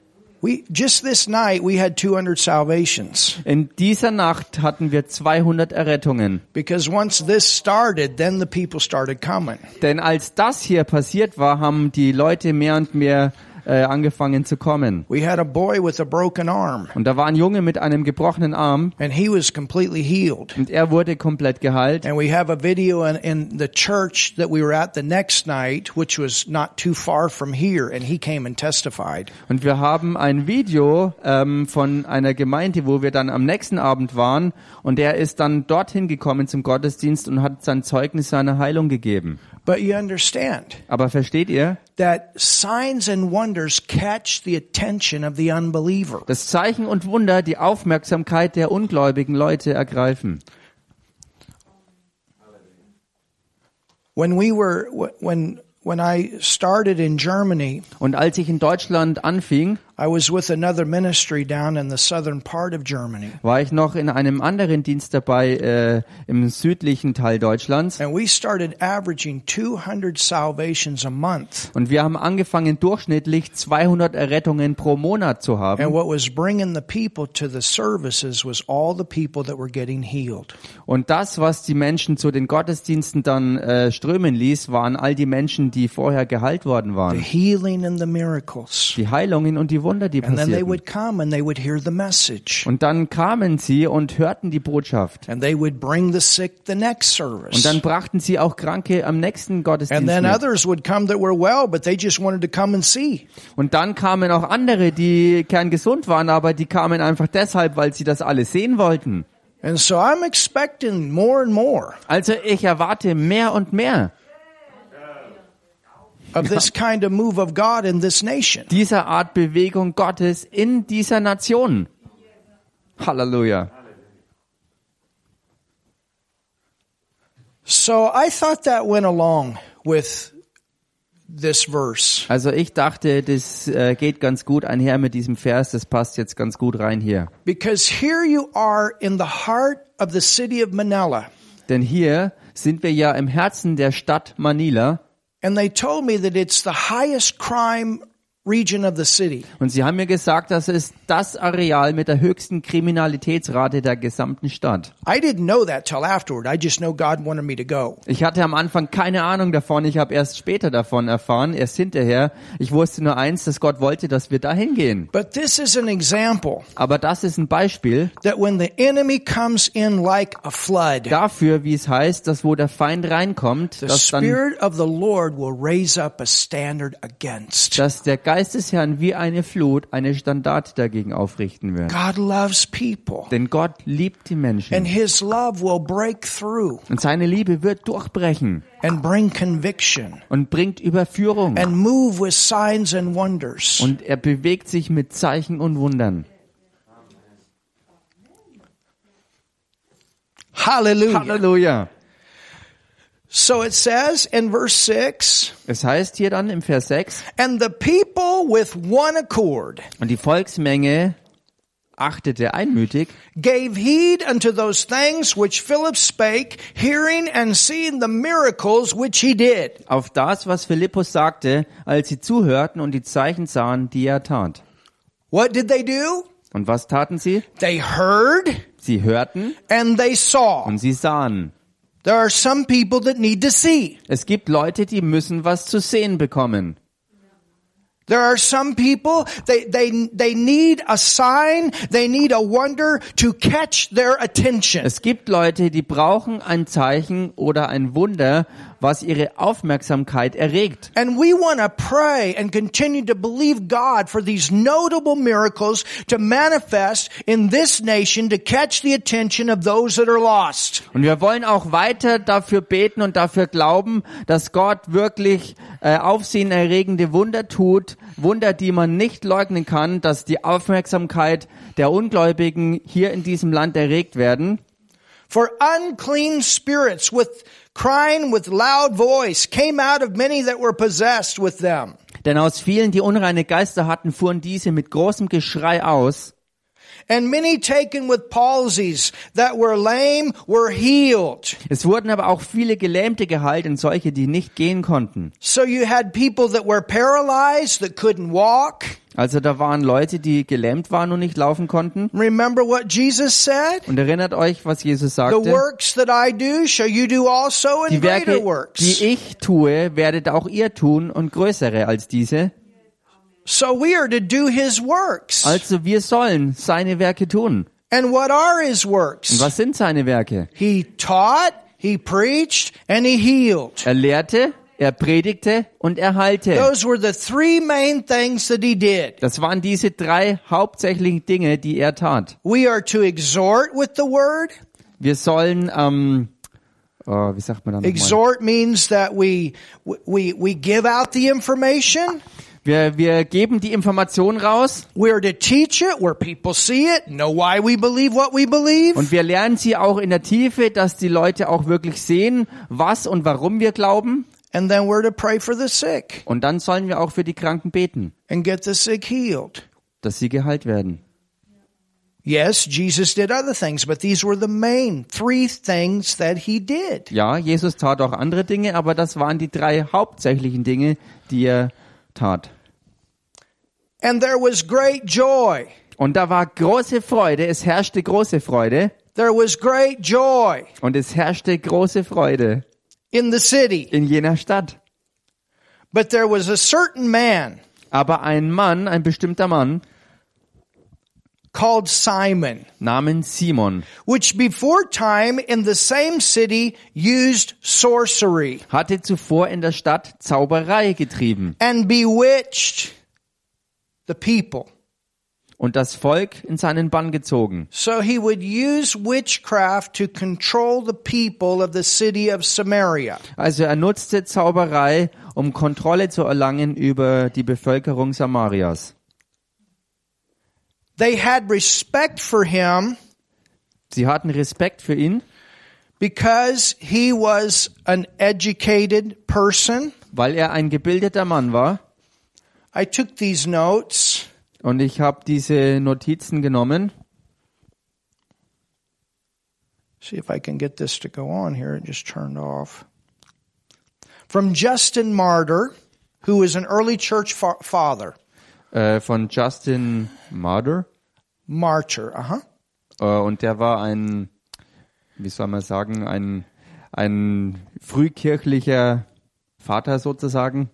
We just this night we had 200 salvations In dieser Nacht hatten wir 200 Errettungen. because once this started, then the people started coming. Denn als das hier passiert war, haben die Leute mehr und mehr äh, angefangen zu kommen. We had a boy with a broken arm Und da war ein Junge mit einem gebrochenen Arm and he was completely healed. und er wurde komplett geheilt. And we have a video in, in the church that we were at the next night, which was not too far from here, and he came and testified. Und wir haben ein Video ähm, von einer Gemeinde, wo wir dann am nächsten Abend waren. Und er ist dann dorthin gekommen zum Gottesdienst und hat sein Zeugnis seiner Heilung gegeben. But you understand Aber versteht ihr? that signs and wonders catch the attention of the unbeliever. dass Zeichen und Wunder die Aufmerksamkeit der ungläubigen Leute ergreifen. When we were, when, when I started in Germany, Und als ich in Deutschland anfing, I was with another ministry down in the southern part of Germany. war ich noch in einem anderen Dienst dabei äh, im südlichen Teil Deutschlands. And we started averaging 200 salvations a month. Und wir haben angefangen, durchschnittlich 200 Errettungen pro Monat zu And haben. what was bringing the people to the services was all the people that were getting healed. Und das, was die Menschen zu den Gottesdiensten dann äh, strömen ließ, waren all die Menschen, die vorher geheilt worden The waren. healing and the miracles. Die Heilungen und die Wunder, die And then they passierten. would come and they would hear the message. Und dann kamen sie und hörten die Botschaft. And they would bring the sick the next Und dann brachten sie auch Kranke am nächsten Gottesdienst And then mit. others would come that were well, but they just wanted to come and see. Und dann kamen auch andere, die kerngesund waren, aber die kamen einfach deshalb, weil sie das alles sehen wollten. And so I'm expecting more and more Also ich erwarte mehr und mehr of this kind of move of God in this nation. dieser Art Bewegung Gottes in dieser Nation. Halleluja. So I thought that went along with this verse. Also ich dachte, das äh, geht ganz gut einher mit diesem Vers, das passt jetzt ganz gut rein hier. Because here you are in the heart of the city of Manila. Denn hier sind wir ja im Herzen der Stadt Manila And they told me that it's the highest crime region of the city. und sie haben mir gesagt, das ist das Areal mit der höchsten Kriminalitätsrate der gesamten Stadt. I didn't know that till afterward. I just know God wanted me to go. Ich hatte am Anfang keine Ahnung davon, ich habe erst später davon erfahren, erst hinterher. Ich wusste nur eins, dass Gott wollte, dass wir dahin gehen. But this is an example Aber das ist ein Beispiel that when the enemy comes in like a flood, dafür, wie es heißt, dass wo der Feind reinkommt, the dass dann Spirit of the Lord will raise up a standard against. dass der Geist des Herrn wie eine Flut eine Standart dagegen aufrichten wird. God loves people. Denn Gott liebt die And Menschen. his love will break through Und seine Liebe wird durchbrechen and bring conviction und bringt Überführung. and move with signs and wonders. Und er bewegt sich mit Zeichen und Wundern. Hallelujah. Halleluja. So it says in verse 6, Es heißt hier dann im Vers 6, and the people with one accord und die Volksmenge achtete einmütig gave heed unto those things which Philip spake, hearing and seeing the miracles which he did. auf das, was Philippus sagte, als sie zuhörten und die Zeichen sahen, die er tat. What did they do? Und was taten sie? They heard Sie hörten and they saw. und sie sahen. There are some people that need to see. Es gibt Leute, die müssen was zu sehen bekommen. There are some people, they, they, they need a sign, they need a wonder to catch their attention. Es gibt Leute, die brauchen ein Zeichen oder ein Wunder, was ihre Aufmerksamkeit erregt. And we want to pray and continue to believe God for these notable miracles to manifest in this nation to catch the attention of those that are lost. Und wir wollen auch weiter dafür beten und dafür glauben, dass Gott wirklich äh, aufsehenerregende Wunder tut, Wunder, die man nicht leugnen kann, dass die Aufmerksamkeit der Ungläubigen hier in diesem Land erregt werden. For unclean spirits with crying with loud voice came out of many that were possessed with them. Denn aus vielen, die unreine Geister hatten, fuhren diese mit großem Geschrei aus. And many taken with palsies that were lame were healed. Es wurden aber auch viele Gelähmte geheilt und solche, die nicht gehen konnten. So you had people that were paralyzed that couldn't walk. Also da waren Leute, die gelähmt waren und nicht laufen konnten. Remember what Jesus said? Und erinnert euch, was Jesus The sagte. works that I do shall you do also and Die greater Werke, works. die ich tue, werdet auch ihr tun und größere als diese. So we are to do his works. Also wir sollen seine Werke tun. And what are his Und works? was sind seine Werke? He taught, he preached, and he healed. Er lehrte, er predigte und er heilte. Those were the three main things that he did. Das waren diese drei hauptsächlichen Dinge, die er tat. We are to exhort with the word. Wir sollen, ähm, oh, wie sagt man da nochmal? Exhort means that we, we, we give out the information. Wir, wir geben die Information raus We are to teach it where people see it, know why we believe what we believe. und wir lernen sie auch in der Tiefe, dass die Leute auch wirklich sehen, was und warum wir glauben. And then we're to pray for the sick Und dann sollen wir auch für die Kranken beten, and get the sick healed. dass sie geheilt werden. Yes, Jesus did other things, but these were the main three things that he did. Ja, Jesus tat auch andere Dinge, aber das waren die drei hauptsächlichen Dinge, die er tat. And there was great joy. Und da war große Freude, es herrschte große Freude There was great joy und es herrschte große Freude in the city. in jener Stadt. But there was a certain man Aber ein Mann, ein bestimmter Mann called Simon, namens Simon which before time in the same city used sorcery hatte zuvor in der Stadt Zauberei getrieben and bewitched the people. und das Volk in seinen Bann gezogen. So he would use witchcraft to control the people of the city of Samaria. Also er nutzte Zauberei, um Kontrolle zu erlangen über die Bevölkerung Samarias. They had respect for him Sie hatten Respekt für ihn, because he was an educated person. weil er ein gebildeter Mann war. I took these notes. Und ich habe diese Notizen genommen. See if I can get this to go on here. It just turned off. From Justin Martyr, who is an early church fa- father. Äh, von Justin Martyr. Martyr, uh huh. Äh, und der war ein, wie soll man sagen, ein, ein frühkirchlicher Vater sozusagen.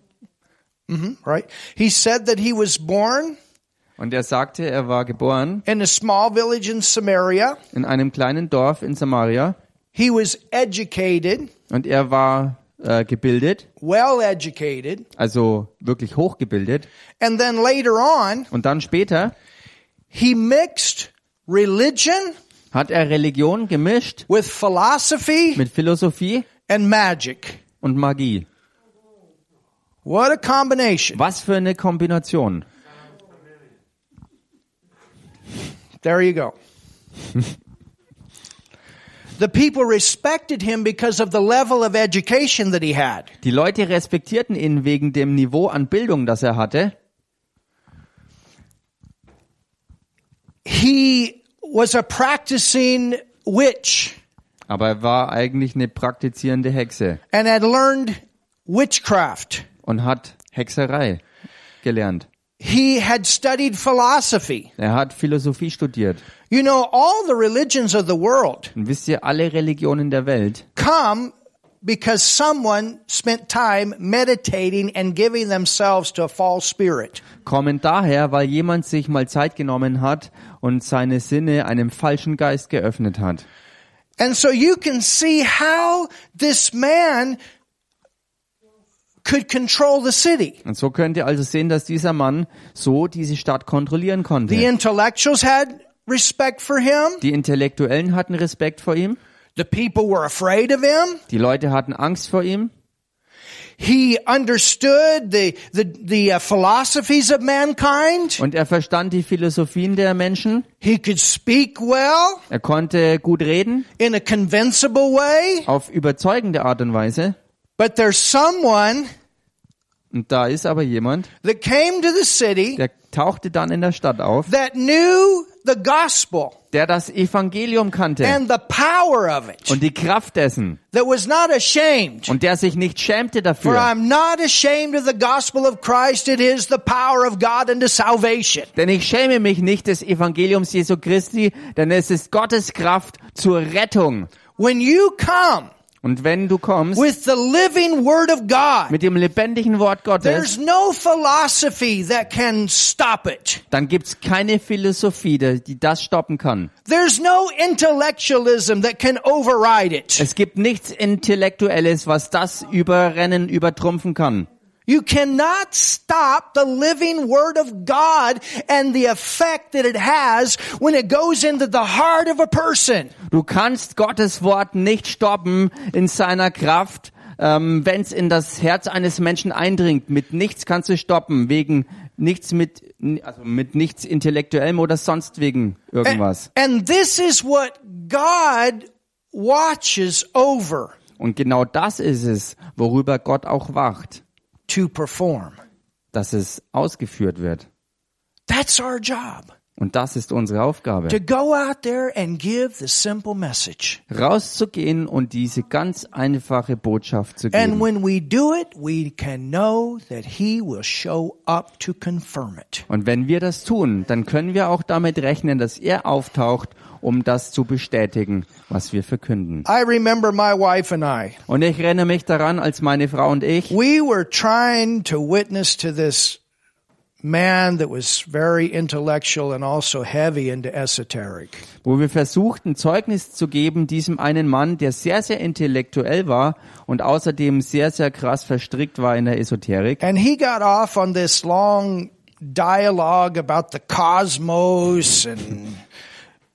Right? He said that he was born Und er sagte, er war geboren in a small village in Samaria. in einem kleinen Dorf in Samaria. He was educated, Und er war äh, gebildet, well educated. also wirklich hochgebildet. And then later on, Und dann später he mixed religion hat er Religion gemischt with philosophy mit Philosophie and magic. und Magie. What a combination. Was für eine Kombination. There you go. the people respected him because of the level of education that he had. Die Leute respektierten ihn wegen dem Niveau an Bildung, das er hatte. He was a practicing witch Aber er war eigentlich eine praktizierende Hexe and had learned witchcraft. Und hat Hexerei gelernt. He had studied philosophy. Er hat Philosophie studiert. You know, all the religions of the world Und wisst ihr, alle Religionen der Welt come because someone spent time meditating and giving themselves to a false spirit. kommen daher, weil jemand sich mal Zeit genommen hat und seine Sinne einem falschen Geist geöffnet hat. And so you can see how this man could control the city. Und so könnt ihr also sehen, dass dieser Mann so diese Stadt kontrollieren The konnte. intellectuals had respect for him. Die Intellektuellen hatten Respekt vor ihm. The people were afraid of him. Die Leute hatten Angst vor ihm. He understood the, the, the uh, philosophies of mankind. Und er verstand die Philosophien der Menschen. He could speak well Er konnte gut reden, in a convincible way. auf überzeugende Art und Weise. But there's someone Und da ist aber jemand, that came to the city der tauchte dann in der Stadt auf, that knew the gospel der das Evangelium kannte and the power of it, und die Kraft dessen that was not ashamed. und der sich nicht schämte For dafür. I'm not ashamed of the gospel of Christ. It is the power of God unto salvation. Denn ich schäme mich nicht des Evangeliums Jesu Christi, denn es ist Gottes Kraft zur Rettung. When you come Und wenn du kommst with the living word of God, mit dem lebendigen Wort Gottes, there's no philosophy that can stop it. dann gibt's keine Philosophie, die die das stoppen kann. There's no intellectualism that can override it. Es gibt nichts Intellektuelles, was das überrennen, übertrumpfen kann. You cannot stop the living word of God and the effect that it has when it goes into the heart of a person. Du kannst Gottes Wort nicht stoppen in seiner Kraft, ähm, wenn es in das Herz eines Menschen eindringt. Mit nichts kannst du stoppen, wegen nichts mit, also mit nichts Intellektuellem oder sonst wegen irgendwas. And this is what God watches over Und genau das ist es, worüber Gott auch wacht, to perform. dass es ausgeführt wird. That's our job. Und das ist unsere Aufgabe. To go out there and give the simple message. Rauszugehen und diese ganz einfache Botschaft zu And geben. when we do it, we can know that He will show up to confirm it. Und wenn wir das tun, dann können wir auch damit rechnen, dass er auftaucht, um das zu bestätigen, was wir verkünden. I remember my wife and I. Und ich erinnere mich daran, als meine Frau und ich, We were trying to witness to this man that was very intellectual and also heavy into esoteric. wo wir versuchten, Zeugnis zu geben, diesem einen Mann, der sehr, sehr intellektuell war und außerdem sehr, sehr krass verstrickt war in der Esoterik. And he got off on this long dialogue about the cosmos and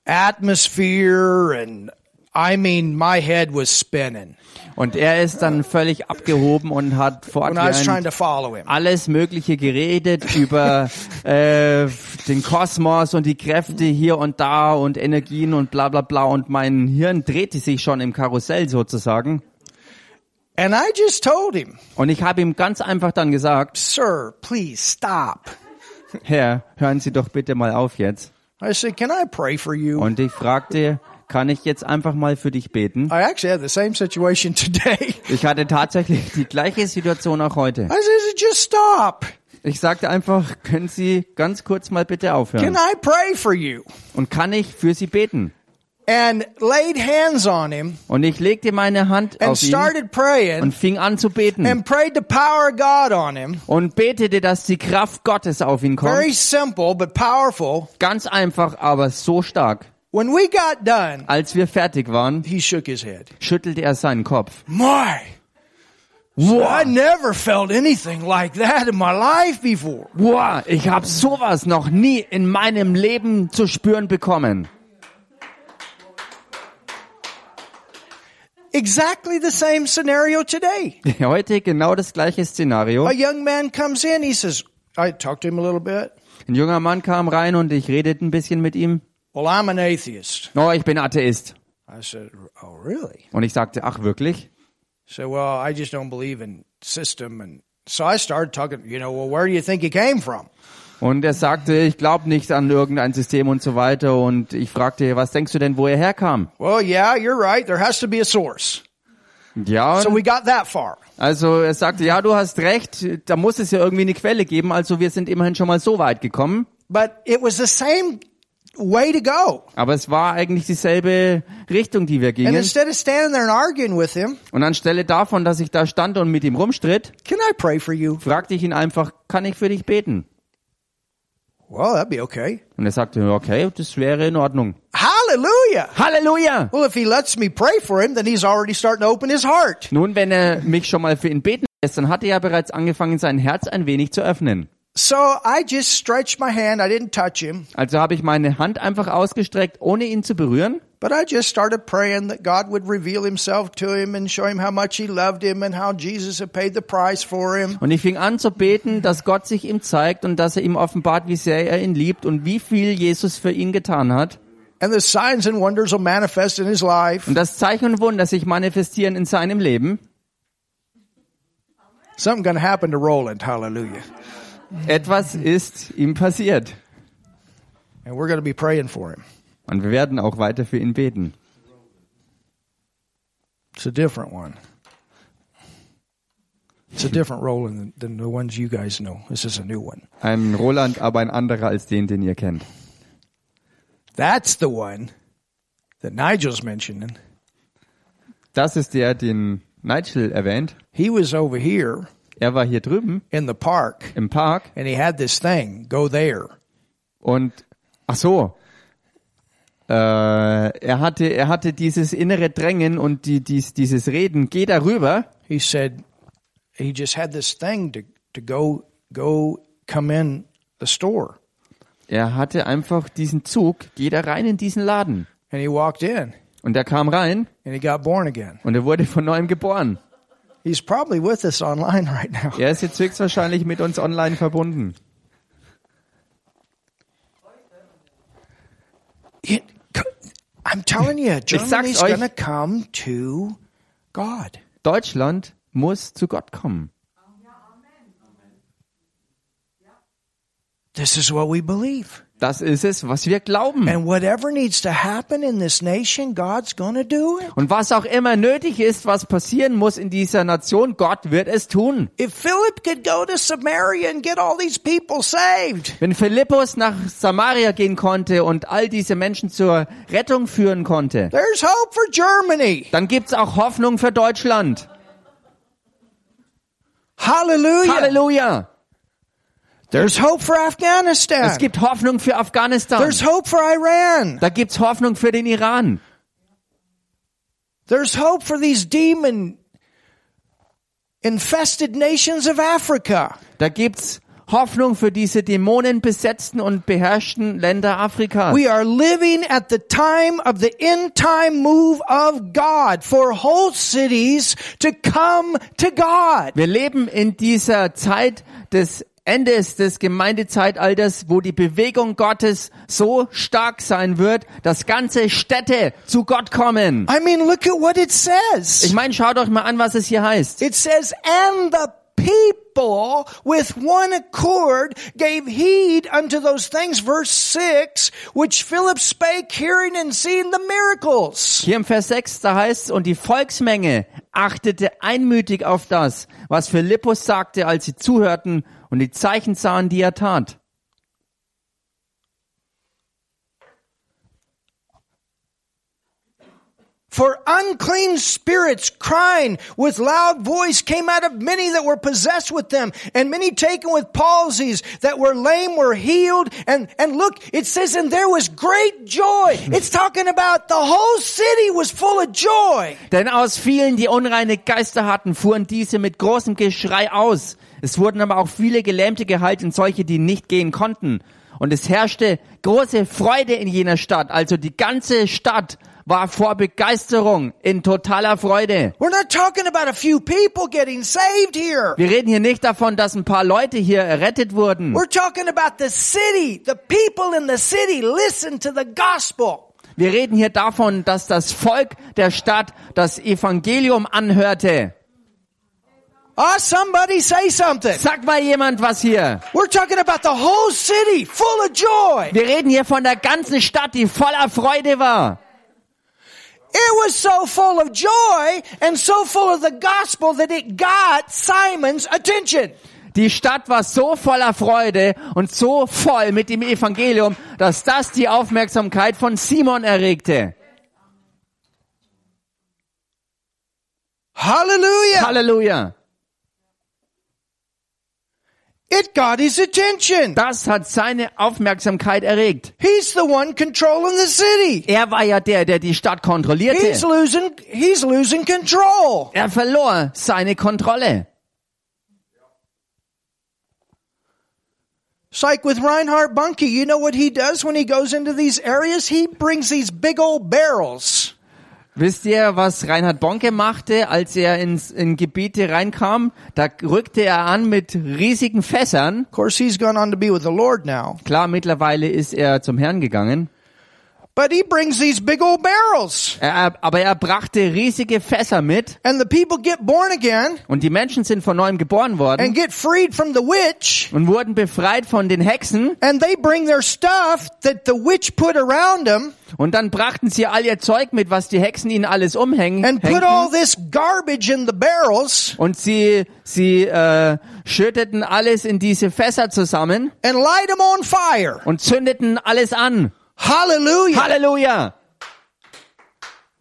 atmosphere and I mean my head was spinning Und er ist dann völlig abgehoben und hat fortwährend alles Mögliche geredet über äh, den Kosmos und die Kräfte hier und da und Energien und bla bla bla und mein Hirn drehte sich schon im Karussell sozusagen. And I just told him, Und ich habe ihm ganz einfach dann gesagt, "Sir, please stop." Herr, hören Sie doch bitte mal auf jetzt. I said, "Can I pray for you?" Und ich fragte, kann ich jetzt einfach mal für dich beten? I actually had the same situation today. Ich hatte tatsächlich die gleiche Situation auch heute. I said, "Just stop. Ich sagte einfach, können Sie ganz kurz mal bitte Can aufhören? I pray for you?" Und kann ich für Sie beten? And laid hands on him Und ich legte meine Hand and auf ihn started praying und fing an zu beten. and prayed the power of God on him. Und betete, dass die Kraft Gottes auf ihn Very kommt. simple but powerful. Ganz einfach, aber so stark. When we got done, Als wir fertig waren, he shook his head. schüttelte er seinen Kopf. My, I never felt anything like that in my life before. Wow, ich habe sowas noch nie in meinem Leben zu spüren bekommen. Exactly the same scenario today. Heute genau das gleiche Szenario. A young man comes in, he says, I talked to him a little bit. Ein junger Mann kam rein und ich redete ein bisschen mit ihm. Well, I'm an atheist. Oh, ich bin Atheist. I said, Oh, really? Und ich sagte, ach wirklich? Said, Well, I just don't believe in system. And so I started talking, you know, well, where do you think he came from? Und er sagte, ich glaube nicht an irgendein System und so weiter. Und ich fragte, was denkst du denn, wo er herkam? Well, yeah, you're right. There has to be a source. Ja, So we got that far. also er sagte, ja, du hast recht, da muss es ja irgendwie eine Quelle geben. Also wir sind immerhin schon mal so weit gekommen. But it was the same way to go. Aber es war eigentlich dieselbe Richtung, die wir And gingen. instead of standing there and arguing with him, Und anstelle davon, dass ich da stand und mit ihm rumstritt, can I pray for you? fragte ich ihn einfach, kann ich für dich beten? Well, that'd be okay. Und er sagte, okay, das wäre in Ordnung. Hallelujah. Halleluja! Well, if he lets me pray for him, then he's already starting to open his heart. Nun, wenn er mich schon mal für ihn beten lässt, dann hat er ja bereits angefangen, sein Herz ein wenig zu öffnen. So I just stretched my hand. I didn't touch him, Also habe ich meine Hand einfach ausgestreckt, ohne ihn zu berühren. but I just started praying that God would reveal himself to him and show him how much he loved him and how Jesus had paid the price for him. Und ich fing an zu beten, dass Gott sich ihm zeigt und dass er ihm offenbart, wie sehr er ihn liebt und wie viel Jesus für ihn getan hat. And the signs and wonders will manifest in his life. Und das Zeichen und Wunder sich manifestieren in seinem Leben. Something to happen to Roland. Hallelujah. Etwas ist ihm passiert. And we're going to be praying for him. Und wir werden auch weiter für ihn beten. It's a different one. It's a different Roland than, than the ones you guys know. This is a new one. Ein Roland, aber ein anderer als den, den ihr kennt. That's the one that Nigel's mentioning. Das ist der, den Nigel erwähnt. He was over here Er war hier drüben in the park im Park and he had this thing, go there. und ach so, äh, er hatte er hatte dieses innere Drängen und die, dies, dieses Reden, geh darüber. He said he just had this thing to, to go, go, come in the store. Er hatte einfach diesen Zug, geh da rein in diesen Laden. And he walked in Und er kam rein and he got born again. und er wurde von neuem geboren. He's probably with us online right now. Er ist jetzt höchstwahrscheinlich mit uns online verbunden. It, I'm telling you, Germany's euch. going to come to God. Deutschland muss zu Gott kommen. This is what we believe. Das ist es, was wir glauben. And whatever needs to happen in this nation, God's going to do it. Und was auch immer nötig ist, was passieren muss in dieser Nation, Gott wird es tun. If Philip could go to Samaria and get all these people saved, Wenn Philippus nach Samaria gehen konnte und all diese Menschen zur Rettung führen konnte, there's hope for Germany. dann gibt's auch Hoffnung für Deutschland. Hallelujah. Halleluja! There's hope for Afghanistan. Es gibt Hoffnung für Afghanistan. There's hope for Iran. Da gibt's Hoffnung für den Iran. There's hope for these demon infested nations of Africa. Da gibt's Hoffnung für diese dämonenbesetzten und beherrschten Länder Afrikas. We are living at the time of the end time move of God for whole cities to come to God. Wir leben in dieser Zeit des Endes des Gemeindezeitalters, wo die Bewegung Gottes so stark sein wird, dass ganze Städte zu Gott kommen. I mean, look at what it says. Ich meine, schaut euch mal an, was es hier heißt. It says, and the people with one accord gave heed unto those things, verse 6, which Philip spake, hearing and seeing the miracles. Hier im Vers 6, da heißt es, und die Volksmenge achtete einmütig auf das, was Philippus sagte, als sie zuhörten und die Zeichen sahen, die er tat. For unclean spirits crying with loud voice came out of many that were possessed with them, and many taken with palsies that were lame were healed. And, and look, it says, and there was great joy. It's talking about the whole city was full of joy. Denn aus vielen, die unreine Geister hatten, fuhren diese mit großem Geschrei aus. Es wurden aber auch viele Gelähmte geheilt und solche, die nicht gehen konnten. Und es herrschte große Freude in jener Stadt. Also die ganze Stadt war vor Begeisterung in totaler Freude. We're not talking about a few people getting saved here. Wir reden hier nicht davon, dass ein paar Leute hier errettet wurden. We're talking about the city. The people in the city listen to the gospel. Wir reden hier davon, dass das Volk der Stadt das Evangelium anhörte. Ah, somebody say something. Sag mal jemand was hier. We're talking about the whole city full of joy. Wir reden hier von der ganzen Stadt, die voller Freude war. It was so full of joy and so full of the gospel that it got Simon's attention. Die Stadt war so voller Freude und so voll mit dem Evangelium, dass das die Aufmerksamkeit von Simon erregte. Hallelujah. Halleluja. It got his attention. Das hat seine Aufmerksamkeit erregt. He's the one controlling the city. Er war ja der, der die Stadt kontrollierte. He's losing, he's losing control. Er verlor seine Kontrolle. It's like with Reinhard Bunke. You know what he does when he goes into these areas? He brings these big old barrels. Wisst ihr, was Reinhard Bonke machte, als er ins, in Gebiete reinkam? Da rückte er an mit riesigen Fässern. Of course, he's gone on to be with the Lord now. Klar, mittlerweile ist er zum Herrn gegangen. But he brings these big old barrels. Er, aber er brachte riesige Fässer mit And the people get born again und die Menschen sind von neuem geboren worden and get freed from the witch. und wurden befreit von den Hexen And they bring their stuff that the witch put around them und dann brachten sie all ihr Zeug mit, was die Hexen ihnen alles umhängen. and put all this garbage in the barrels Und sie, sie äh, schütteten alles in diese Fässer zusammen and light them on fire. und zündeten alles an. Hallelujah. Halleluja!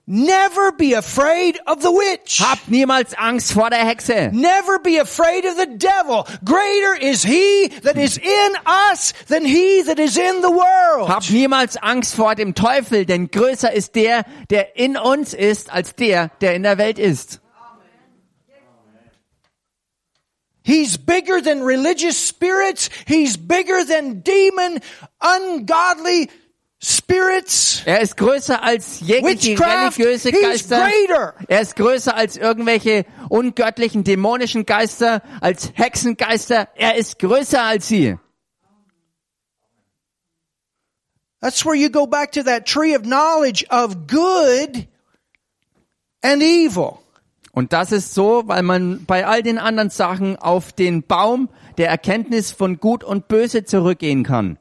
Never be afraid of the witch. Habt niemals Angst vor der Hexe. Never be afraid of the devil. Greater is he that is in us than he that is in the world. Habt niemals Angst vor dem Teufel, denn größer ist der, der in uns ist, als der, der in der Welt ist. He's bigger than religious spirits. He's bigger than demon, ungodly spirits. Er ist größer als jegliche religiöse Geister. Er ist größer als irgendwelche ungöttlichen dämonischen Geister, als Hexengeister. Er ist größer als sie. That's where you go back to that tree of knowledge of good and evil. Und das ist so, weil man bei all den anderen Sachen auf den Baum der Erkenntnis von Gut und Böse zurückgehen kann.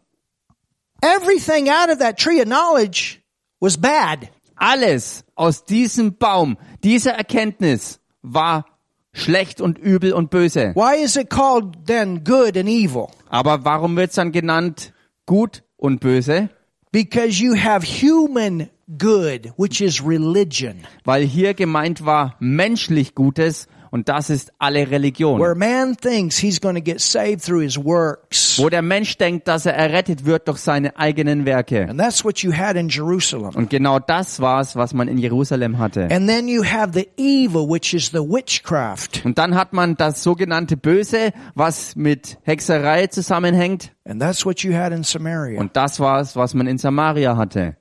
Everything out of that tree of knowledge was bad. Alles aus diesem Baum, dieser Erkenntnis war schlecht und übel und böse. Why is it called then good and evil? Aber warum wird's dann genannt gut und böse? Because you have human good, which is religion, Weil hier gemeint war menschlich Gutes und das ist alle Religion. where man thinks he's going to get saved through his works. Wo der Mensch denkt, dass er errettet wird durch seine eigenen Werke. And that's what you had in Jerusalem. Und genau das war's, was man in Jerusalem hatte. And then you have the evil, which is the witchcraft. Und dann hat man das sogenannte Böse, was mit Hexerei zusammenhängt. And that's what you had in Samaria. Und das war's, was man in Samaria hatte.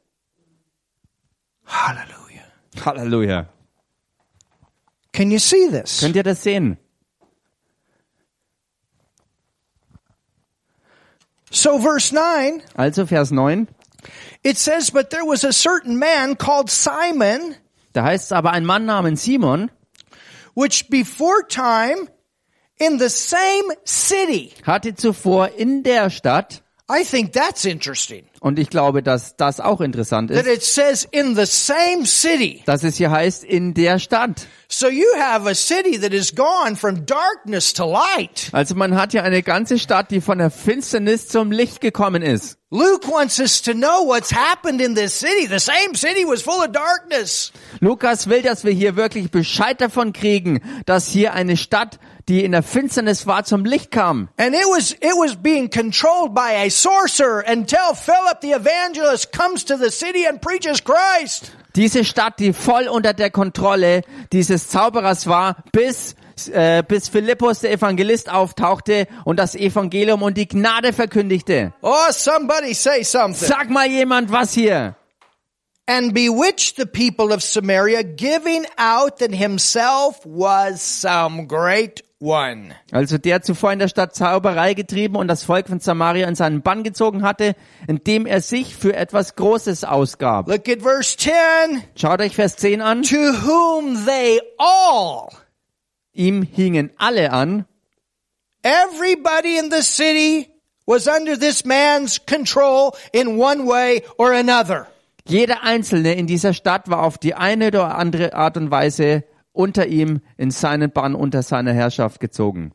Hallelujah. Halleluja. Can you see this? Könnt ihr das sehen? So verse 9, Also Vers 9. it says, But there was a certain man called Simon, Da heißt es aber ein Mann namens Simon which before time in the same city. hatte zuvor in der Stadt, I think that's interesting. und ich glaube, dass das auch interessant That ist, it says in the same city. dass es hier heißt in der Stadt. So you have a city that has gone from darkness to light. Also man hat hier eine ganze Stadt, die von der Finsternis zum Licht gekommen ist. Luke wants us to know what's happened in this city. The same city was full of darkness. Lukas will, dass wir hier wirklich Bescheid davon kriegen, dass hier eine Stadt, die in der Finsternis war, zum Licht kam. And it was, it was being controlled by a sorcerer until Philip the evangelist comes to the city and preaches Christ. Diese Stadt, die voll unter der Kontrolle dieses Zauberers war, bis äh, bis Philippus der Evangelist auftauchte und das Evangelium und die Gnade verkündigte. Oh, somebody say something. Sag mal jemand was hier. And bewitched the people of Samaria, giving out that himself was some great one. Also der zuvor in der Stadt Zauberei getrieben und das Volk von Samaria in seinen Bann gezogen hatte, indem er sich für etwas Großes ausgab. Look at verse 10. Schaut euch Vers 10 an. To whom they all, Ihm hingen alle an, everybody in the city was under this man's control in one way or another. Jeder Einzelne in dieser Stadt war auf die eine oder andere Art und Weise unter ihm in seinen Bann unter seiner Herrschaft gezogen.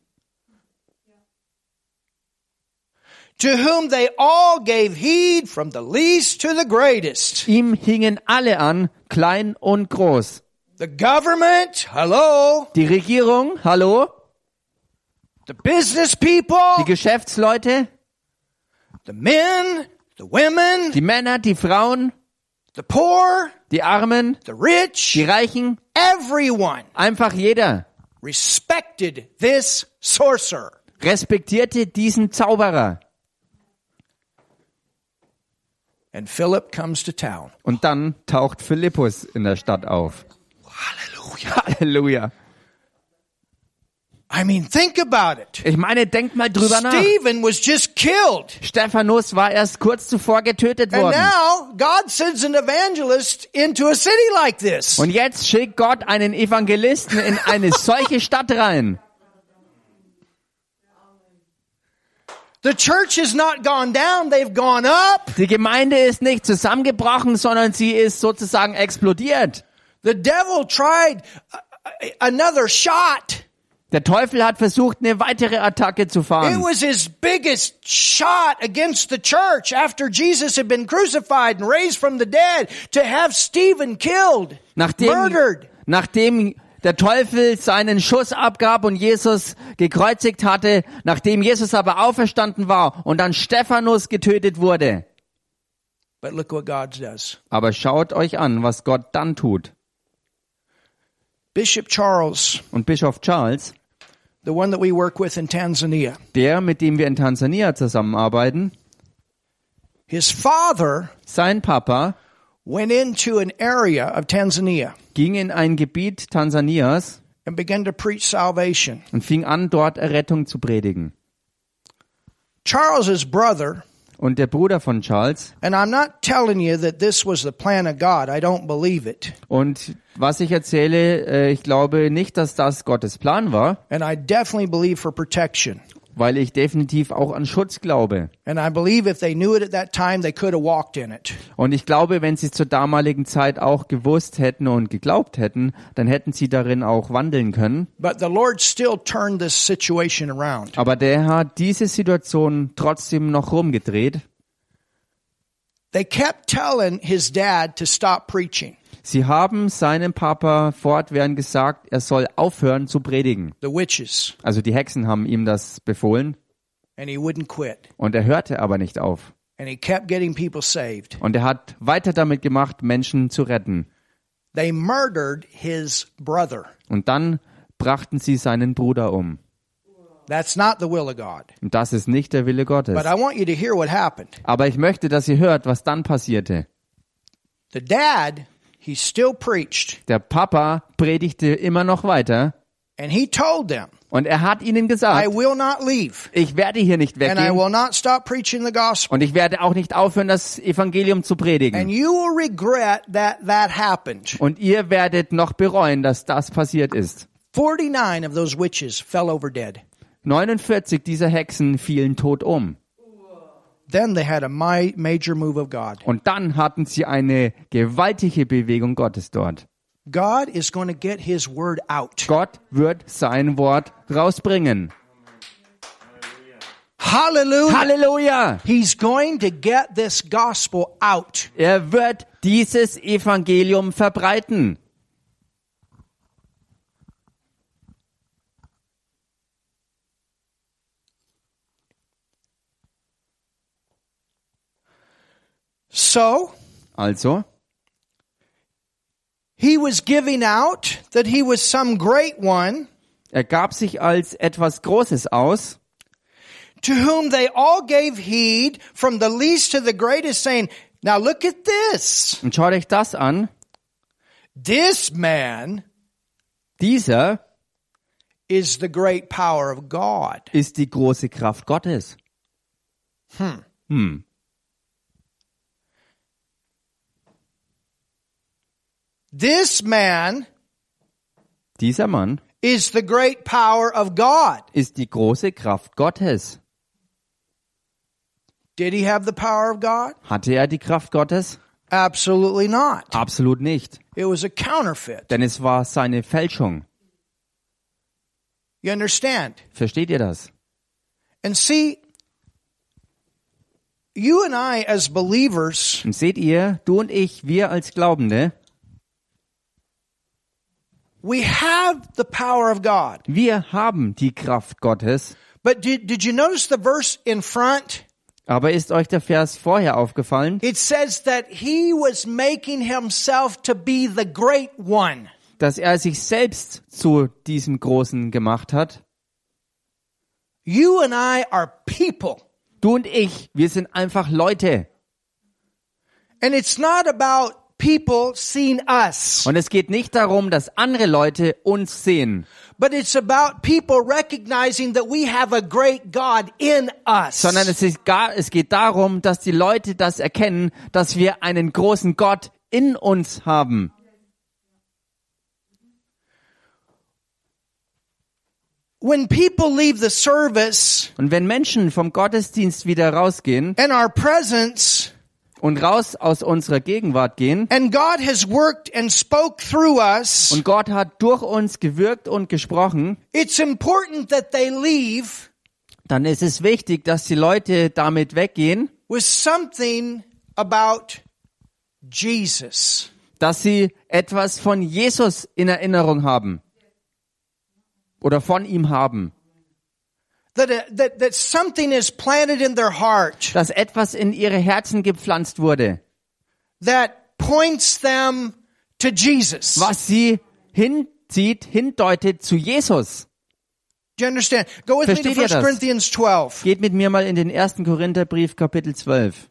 To whom they all gave heed from the least to the greatest. Ihm hingen alle an, klein und groß. The government, hello. Die Regierung, hallo, The business people, die Geschäftsleute, the men, the women, die Männer, die Frauen, the poor, die Armen, the rich, die Reichen, everyone einfach jeder respected this sorcerer. respektierte diesen Zauberer. And Philip comes to town. Und dann taucht Philippus in der Stadt auf. Hallelujah. Halleluja. I mean, think about it. Ich meine, denkt mal drüber nach. Stephen was just killed. Stephanus war erst kurz zuvor getötet And worden. now God sends an evangelist into a city like this. Und jetzt schickt Gott einen Evangelisten in eine solche Stadt rein. The church has not gone down, they've gone up. Die Gemeinde ist nicht zusammengebrochen, sondern sie ist sozusagen explodiert. The devil tried a- a- another shot. Der Teufel hat versucht, eine weitere Attacke zu It fahren. was his biggest shot against the church after Jesus had been crucified and raised from the dead to have Stephen killed, Nachdem, murdered. nachdem der Teufel seinen Schuss abgab und Jesus gekreuzigt hatte, nachdem Jesus aber auferstanden war und dann Stephanus getötet wurde. But look what God does. Aber schaut euch an, was Gott dann tut. Bishop Charles, Und Bischof Charles, the one that we work with in Tanzania, der, mit dem wir in Tansania zusammenarbeiten, his father sein Papa went into an area of Tanzania ging in ein Gebiet Tansanias and began to preach salvation. und fing an, dort Errettung zu predigen. Charles's brother, Und der Bruder von Charles, and I'm not telling you that this was the plan of God. I don't believe it. und was ich erzähle, äh, ich glaube nicht, dass das Gottes Plan war, Weil ich definitiv auch an Schutz glaube. And I believe if they knew it at that time, they could have walked in it. Und ich glaube, wenn sie es zur damaligen Zeit auch gewusst hätten und geglaubt hätten, dann hätten sie darin auch wandeln können. But the Lord still turned this situation around. Aber der hat diese Situation trotzdem noch rumgedreht. They kept telling his dad to stop preaching, Sie haben seinem Papa fortwährend gesagt, er soll aufhören zu predigen. the witches, Also die Hexen haben ihm das befohlen and he wouldn't quit. und er hörte aber nicht auf. And he kept getting people saved. Und er hat weiter damit gemacht, Menschen zu retten. They murdered his brother. Und dann brachten sie seinen Bruder um. That's not the will of God. Und das ist nicht der Wille Gottes. But I want you to hear what happened. Aber ich möchte, dass ihr hört, was dann passierte. The dad, he still preached, Der Papa predigte immer noch weiter and he told them, und er hat ihnen I gesagt, will not leave, ich werde hier nicht and I weggehen will not stop preaching the gospel. und ich werde auch nicht aufhören, das Evangelium zu And predigen. you will regret that that happened. Und ihr werdet noch bereuen, dass das passiert ist. 49 of those witches fell over dead. 49 dieser Hexen fielen tot um. Und dann hatten sie eine gewaltige Bewegung Gottes dort. God is going to get his word out. Gott wird sein Wort rausbringen. Hallelujah. Halleluja! He's going to get this gospel out. Er wird dieses Evangelium verbreiten. So, Also, he was giving out that he was some great one er gab sich als etwas Großes aus, to whom they all gave heed from the least to the greatest saying, now look at this. und schaut euch das an. This man Dieser is the great power of God. ist die große Kraft Gottes. Hm. This man Dieser Mann is the great power of God. ist die große Kraft Gottes. Did he have the power of God? Hatte er die Kraft Gottes? Absolutely not. Absolut nicht. It was a counterfeit. Denn es war seine Fälschung. You understand? Versteht ihr das? And see, you and I as believers, Und seht ihr, du und ich, wir als Glaubende, we have the power of God. wir haben die Kraft Gottes. But did, did you notice the verse in front? Aber ist euch der Vers vorher aufgefallen, It says that he was making himself to be the great one. dass er sich selbst zu diesem Großen gemacht hat? You and I are people. Du und ich, wir sind einfach Leute. And it's not about people seeing us, Und es geht nicht darum, dass andere Leute uns sehen, but it's about people recognizing that we have a great God in us. sondern es, ist gar, es geht darum, dass die Leute das erkennen, dass wir einen großen Gott in uns haben. When people leave the service Und wenn Menschen vom Gottesdienst wieder rausgehen and our presence und raus aus unserer Gegenwart gehen. And God has worked and spoke through us, und Gott hat durch uns gewirkt und gesprochen, it's important that they leave dann ist es wichtig, dass die Leute damit weggehen, with something about Jesus. dass sie etwas von Jesus in Erinnerung haben oder von ihm haben, dass etwas in ihre Herzen gepflanzt wurde, that points them to Jesus. was sie hinzieht, hindeutet zu Jesus. Do you understand? Go with me to Versteht ihr 1 das? Corinthians 12. Geht mit mir mal in den ersten Korintherbrief Kapitel 12.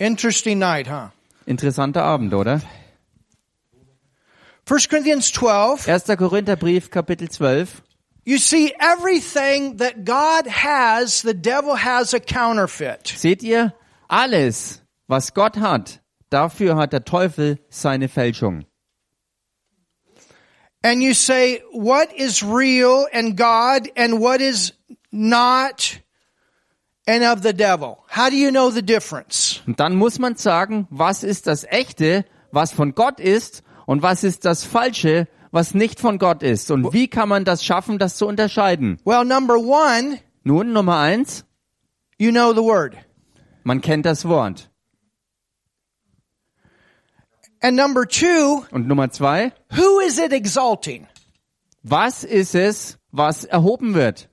Interesting night, huh? Interessanter Abend, oder? 1 Corinthians 12. Erster Korintherbrief Kapitel 12. You see, everything that God has, the devil has a counterfeit. Seht ihr, alles, was Gott hat, dafür hat der Teufel seine Fälschung. And you say, what is real and God and what is not and of the devil? How do you know the difference? Und dann muss man sagen, was ist das Echte, was von Gott ist und was ist das Falsche, was nicht von Gott ist. Und wie kann man das schaffen, das zu unterscheiden? Well, number one, Nun, Nummer eins, you know the word. man kennt das Wort. And number two, Und Nummer zwei, who is it exalting? was ist es, was erhoben wird?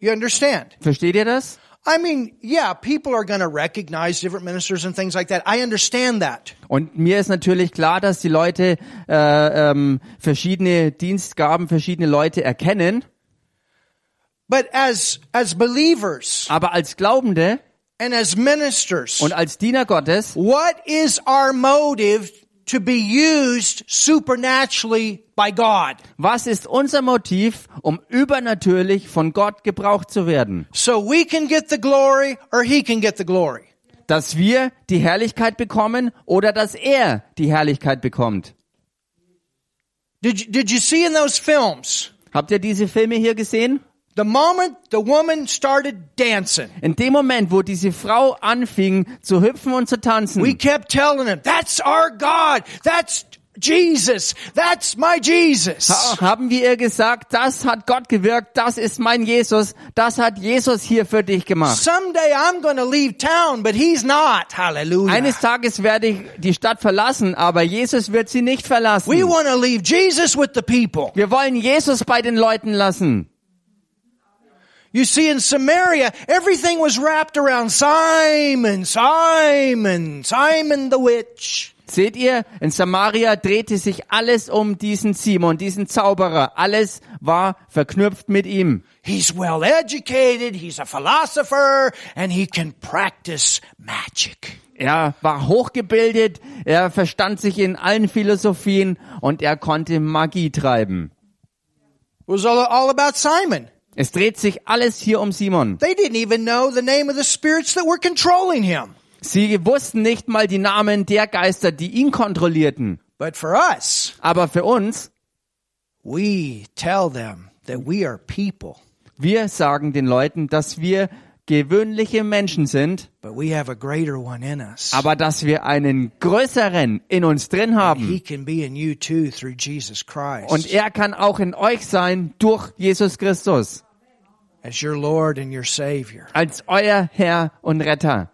You understand? Versteht ihr das? I mean, yeah, people are going to recognize different ministers and things like that. I understand that. Und mir ist natürlich klar, dass die Leute äh, ähm, verschiedene Dienstgaben, verschiedene Leute erkennen. But as, as believers Aber als Glaubende and as ministers, und als Diener Gottes, what is our motive to be used supernaturally by God? was ist unser Motiv, um übernatürlich von Gott gebraucht zu werden? So we can get the glory or he can get the glory. Dass wir die Herrlichkeit bekommen oder dass er die Herrlichkeit bekommt. Did you, did you see in those films? Habt ihr diese Filme hier gesehen? The moment the woman started dancing, In dem Moment, wo diese Frau anfing zu hüpfen und zu tanzen, we kept telling him, that's our God. That's Jesus. That's my Jesus. ha- haben wir ihr gesagt, das hat Gott gewirkt, das ist mein Jesus, das hat Jesus hier für dich gemacht. Someday I'm going to leave town, but he's not. Hallelujah. Eines Tages werde ich die Stadt verlassen, aber Jesus wird sie nicht verlassen. We want to leave Jesus with the people. Wir wollen Jesus bei den Leuten lassen. You see, in Samaria, everything was wrapped around Simon, Simon, Simon the witch. Seht ihr, in Samaria drehte sich alles um diesen Simon, diesen Zauberer. Alles war verknüpft mit ihm. He's well educated, he's a philosopher, and he can practice magic. Er war hochgebildet, er verstand sich in allen Philosophien und er konnte Magie treiben. It was all, all about Simon. Es dreht sich alles hier um Simon. They didn't even know the name of the spirits that were controlling him. Sie wussten nicht mal die Namen der Geister, die ihn kontrollierten. But for us, Aber für uns, we tell them that we are people, wir sagen den Leuten, dass wir gewöhnliche Menschen sind, but we have a greater one in us. aber dass wir einen größeren in uns drin haben. He can be in you too through Jesus Christ Und er kann auch in euch sein durch Jesus Christus as your Lord and your Savior. als euer Herr und Retter.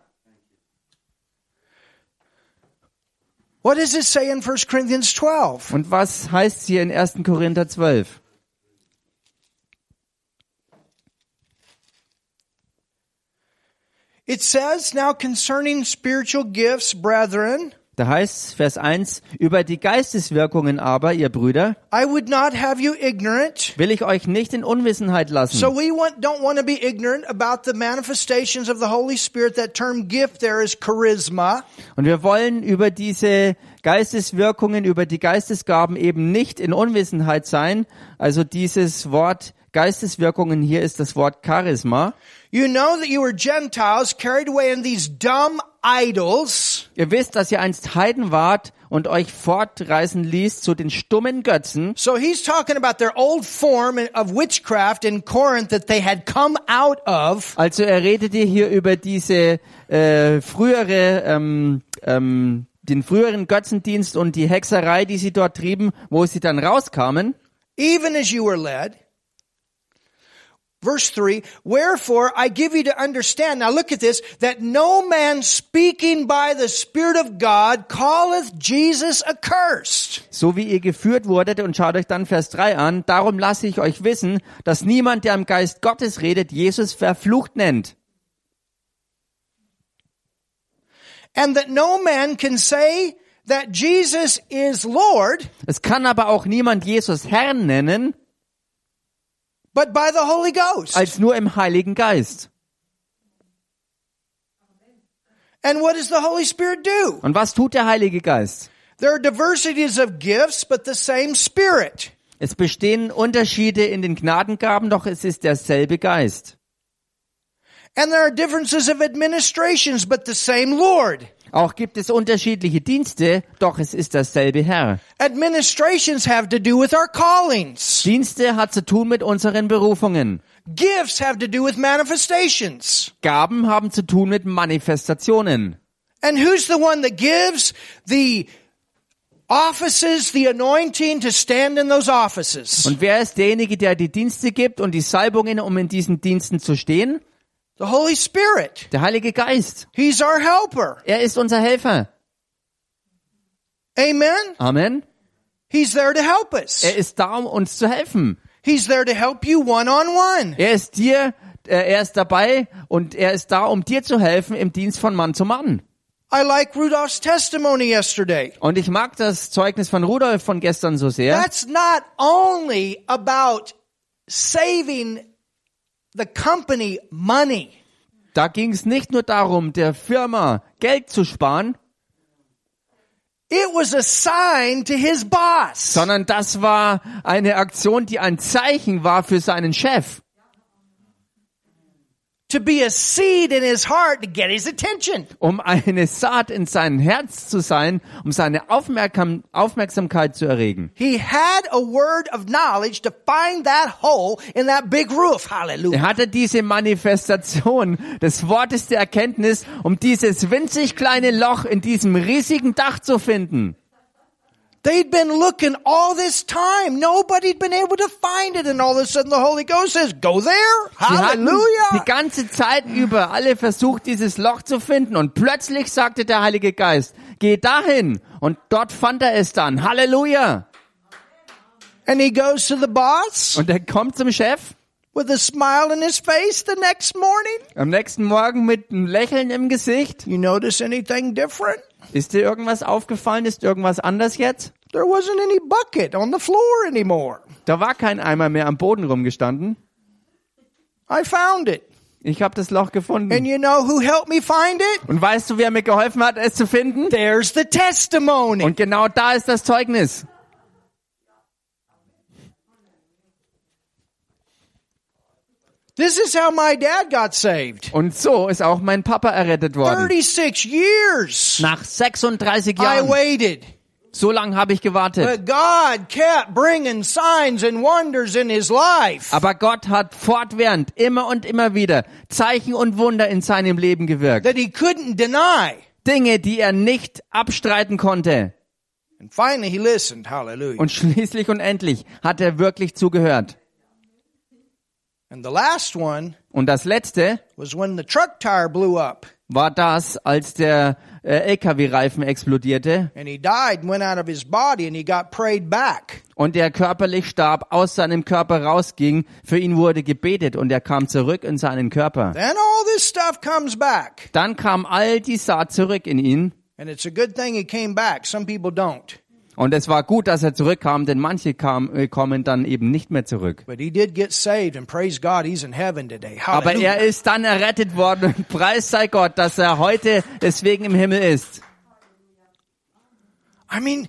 What does it say in 1 Corinthians 12? Und was heißt hier in 1. Korinther 12? It says, now concerning spiritual gifts, brethren, Da heißt Vers 1, über die Geisteswirkungen aber, ihr Brüder, I would not have you ignorant. will ich euch nicht in Unwissenheit lassen. So we want, don't want to be ignorant about the manifestations of the Holy Spirit. That term gift there is charisma. Und wir wollen über diese Geisteswirkungen, über die Geistesgaben eben nicht in Unwissenheit sein. Also dieses Wort Geisteswirkungen hier ist das Wort Charisma. You know that you were Gentiles carried away in these dumb idols. Ihr wisst, dass ihr einst Heiden wart und euch fortreisen ließ zu den stummen Götzen. So he's talking about their old form of witchcraft in Corinth that they had come out of. Also er redet hier über diese äh, frühere, ähm, ähm, den früheren Götzendienst und die Hexerei, die sie dort trieben, wo sie dann rauskamen. even as you were led. Verse 3, wherefore I give you to understand, now look at this, that no man speaking by the Spirit of God calleth Jesus accursed. So wie ihr geführt wurdet und schaut euch dann Vers 3 an, darum lasse ich euch wissen, dass niemand, der im Geist Gottes redet, Jesus verflucht nennt. And that no man can say that Jesus is Lord, Es kann aber auch niemand Jesus Herrn nennen, but by the Holy Ghost. als nur im Heiligen Geist. and what does the Holy Spirit do? Und was tut der Heilige Geist? There are diversities of gifts, but the same Spirit. Es bestehen Unterschiede in den Gnadengaben, doch es ist derselbe Geist. And there are differences of administrations, but the same Lord. Auch gibt es unterschiedliche Dienste, doch es ist derselbe Herr. Administrations have to do with our callings. Dienste hat zu tun mit unseren Berufungen. Gifts have to do with manifestations. Gaben haben zu tun mit Manifestationen. And who's the one that gives the offices, the anointing to stand in those offices? Und wer ist derjenige, der die Dienste gibt und die Salbungen, um in diesen Diensten zu stehen? The Holy Spirit. Der Heilige Geist. He's our helper. Er ist unser Helfer. Amen. Amen. He's there to help us. Er ist da, um uns zu helfen. He's there to help you one on one. Er ist dir, äh, er ist dabei und er ist da, um dir zu helfen im Dienst von Mann zu Mann. I like Rudolph's testimony yesterday. Und ich mag das Zeugnis von Rudolf von gestern so sehr. That's not only about saving the company money. Da ging es nicht nur darum, der Firma Geld zu sparen, It was a sign to his boss. sondern das war eine Aktion, die ein Zeichen war für seinen Chef. To be a seed in his heart to get his attention. um eine Saat in sein Herz zu sein, um seine Aufmerksam Aufmerksamkeit zu erregen. He had a word of knowledge to find that hole in that big roof. Hallelujah. Er hatte diese Manifestation des Wortes der Erkenntnis, um dieses winzig kleine Loch in diesem riesigen Dach zu finden. They'd been looking all this time. Nobody'd been able to find it. And all of a sudden the Holy Ghost says, go there. Hatten die Hallelujah. ganze Zeit über alle versucht, dieses Loch zu finden und plötzlich sagte der Heilige Geist, geh dahin und dort fand er es dann. Halleluja! And he goes to the boss Und er kommt zum Chef with a smile in his face the next morning. am nächsten Morgen mit einem Lächeln im Gesicht. You notice anything different? Ist dir irgendwas aufgefallen? Ist irgendwas anders jetzt? There wasn't any bucket on the floor anymore. Da war kein Eimer mehr am Boden rumgestanden. I found it. Ich habe das Loch And gefunden. you know who helped me find it? Und weißt du, wer mir geholfen hat, es zu finden? There's the testimony. Und genau da ist das Zeugnis. This is how my dad got saved. Und so ist auch mein Papa errettet worden. 36 years Nach 36 I Jahren. waited. So lange habe ich gewartet. But God kept bringing signs and wonders in his life. Aber Gott hat fortwährend, immer und immer wieder Zeichen und Wunder in seinem Leben gewirkt. that he couldn't deny. Dinge, die er nicht abstreiten konnte. And finally he listened. Hallelujah. Und schließlich und endlich hat er wirklich zugehört. And the last one Und das letzte was when the truck tire blew up war das, als der äh, LKW-Reifen explodierte and he died and went out of his body and he got prayed back. und er körperlich starb, aus seinem Körper rausging. Für ihn wurde gebetet und er kam zurück in seinen Körper. Then all this stuff comes back. Dann kam all die Saat zurück in ihn. And it's a good thing he came back. Some people don't. Und es war gut, dass er zurückkam, denn manche kam, äh, kommen dann eben nicht mehr zurück. But he did get saved and praise God he's in heaven today. Aber er ist dann errettet worden und preis sei Gott, dass er heute deswegen im Himmel ist. I mean,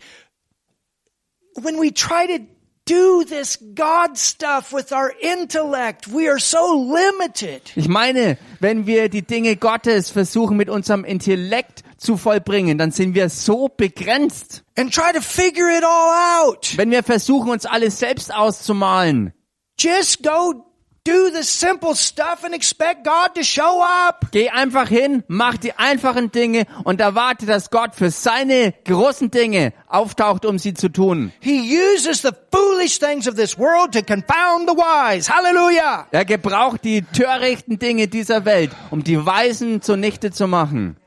when we try to do this God stuff with our intellect, we are so limited. Ich meine, wenn wir die Dinge Gottes versuchen mit unserem Intellekt zu vollbringen, dann sind wir so begrenzt. And try to figure it all out. Wenn wir versuchen, uns alles selbst auszumalen. Just go do the simple stuff and expect God to show up. Geh einfach hin, mach die einfachen Dinge und erwarte, dass Gott für seine großen Dinge auftaucht, um sie zu tun. He uses the foolish things of this world to confound the wise. Hallelujah. Er gebraucht die törichten Dinge dieser Welt, um die Weisen zunichte zu machen.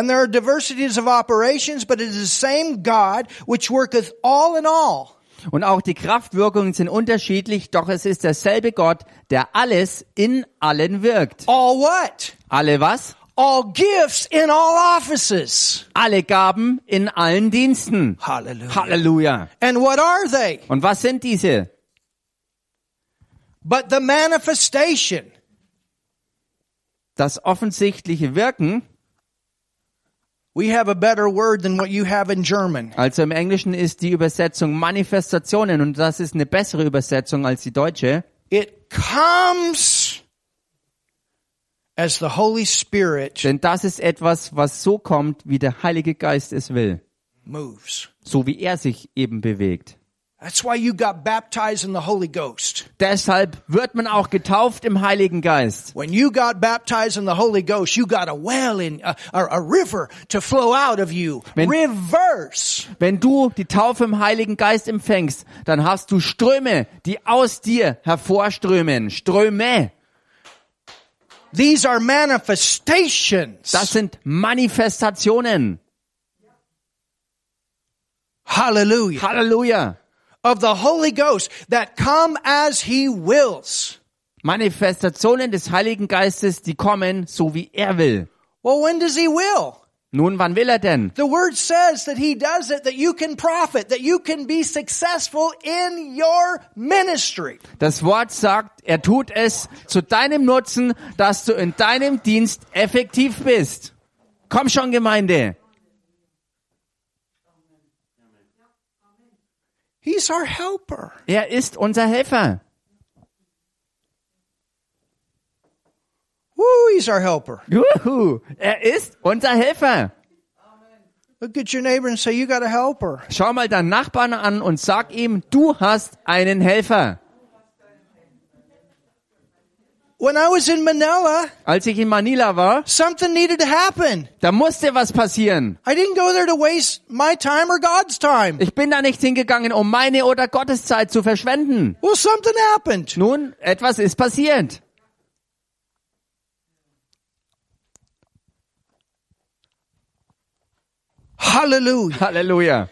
And there are diversities of operations, but it is the same God which worketh all in all. Und auch die Kraftwirkungen sind unterschiedlich, doch es ist derselbe Gott, der alles in allen wirkt. All what? Alle was? All gifts in all offices. Alle Gaben in allen Diensten. Hallelujah. Halleluja. And what are they? Und was sind diese? But the manifestation. Das offensichtliche Wirken, We have a better word than what you have in German. also im Englischen ist die Übersetzung Manifestationen und das ist eine bessere Übersetzung als die deutsche. It comes as the Holy Spirit Denn das ist etwas, was so kommt, wie der Heilige Geist es will. moves. So wie er sich eben bewegt. That's why you got baptized in the Holy Ghost. Deshalb wird man auch getauft im Heiligen Geist. When you got baptized in the Holy Ghost, you got a well in a, a, river to flow out of you. Wenn- Reverse. Wenn du die Taufe im Heiligen Geist empfängst, dann hast du Ströme, die aus dir hervorströmen. Ströme. These are manifestations. Das sind Manifestationen. Hallelujah. Halleluja. Of the Holy Ghost that come as He wills. Manifestationen des Heiligen Geistes, die kommen, so wie er will. Well, when does He will? Nun, wann will er denn? The word says that He does it that you can profit, that you can be successful in your ministry. Das Wort sagt, er tut es zu deinem Nutzen, dass du in deinem Dienst effektiv bist. Komm schon, Gemeinde. He's our helper. Er ist unser Helfer. Woo, He's our helper. Juhu, er ist unser Helfer. Look at your neighbor and say, you got a helper. Schau mal deinen Nachbarn an und sag ihm, du hast einen Helfer. When I was in Manila, Als ich in Manila war, something needed to happen. da musste was passieren. I didn't go there to waste my time or God's time. Ich bin da nicht hingegangen, um meine oder Gottes Zeit zu verschwenden. Well, something happened. Nun, etwas ist passiert. Hallelujah. Halleluja.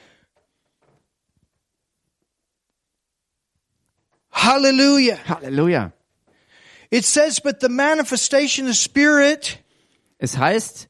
Hallelujah. Halleluja. It says, but the manifestation of Spirit Es heißt,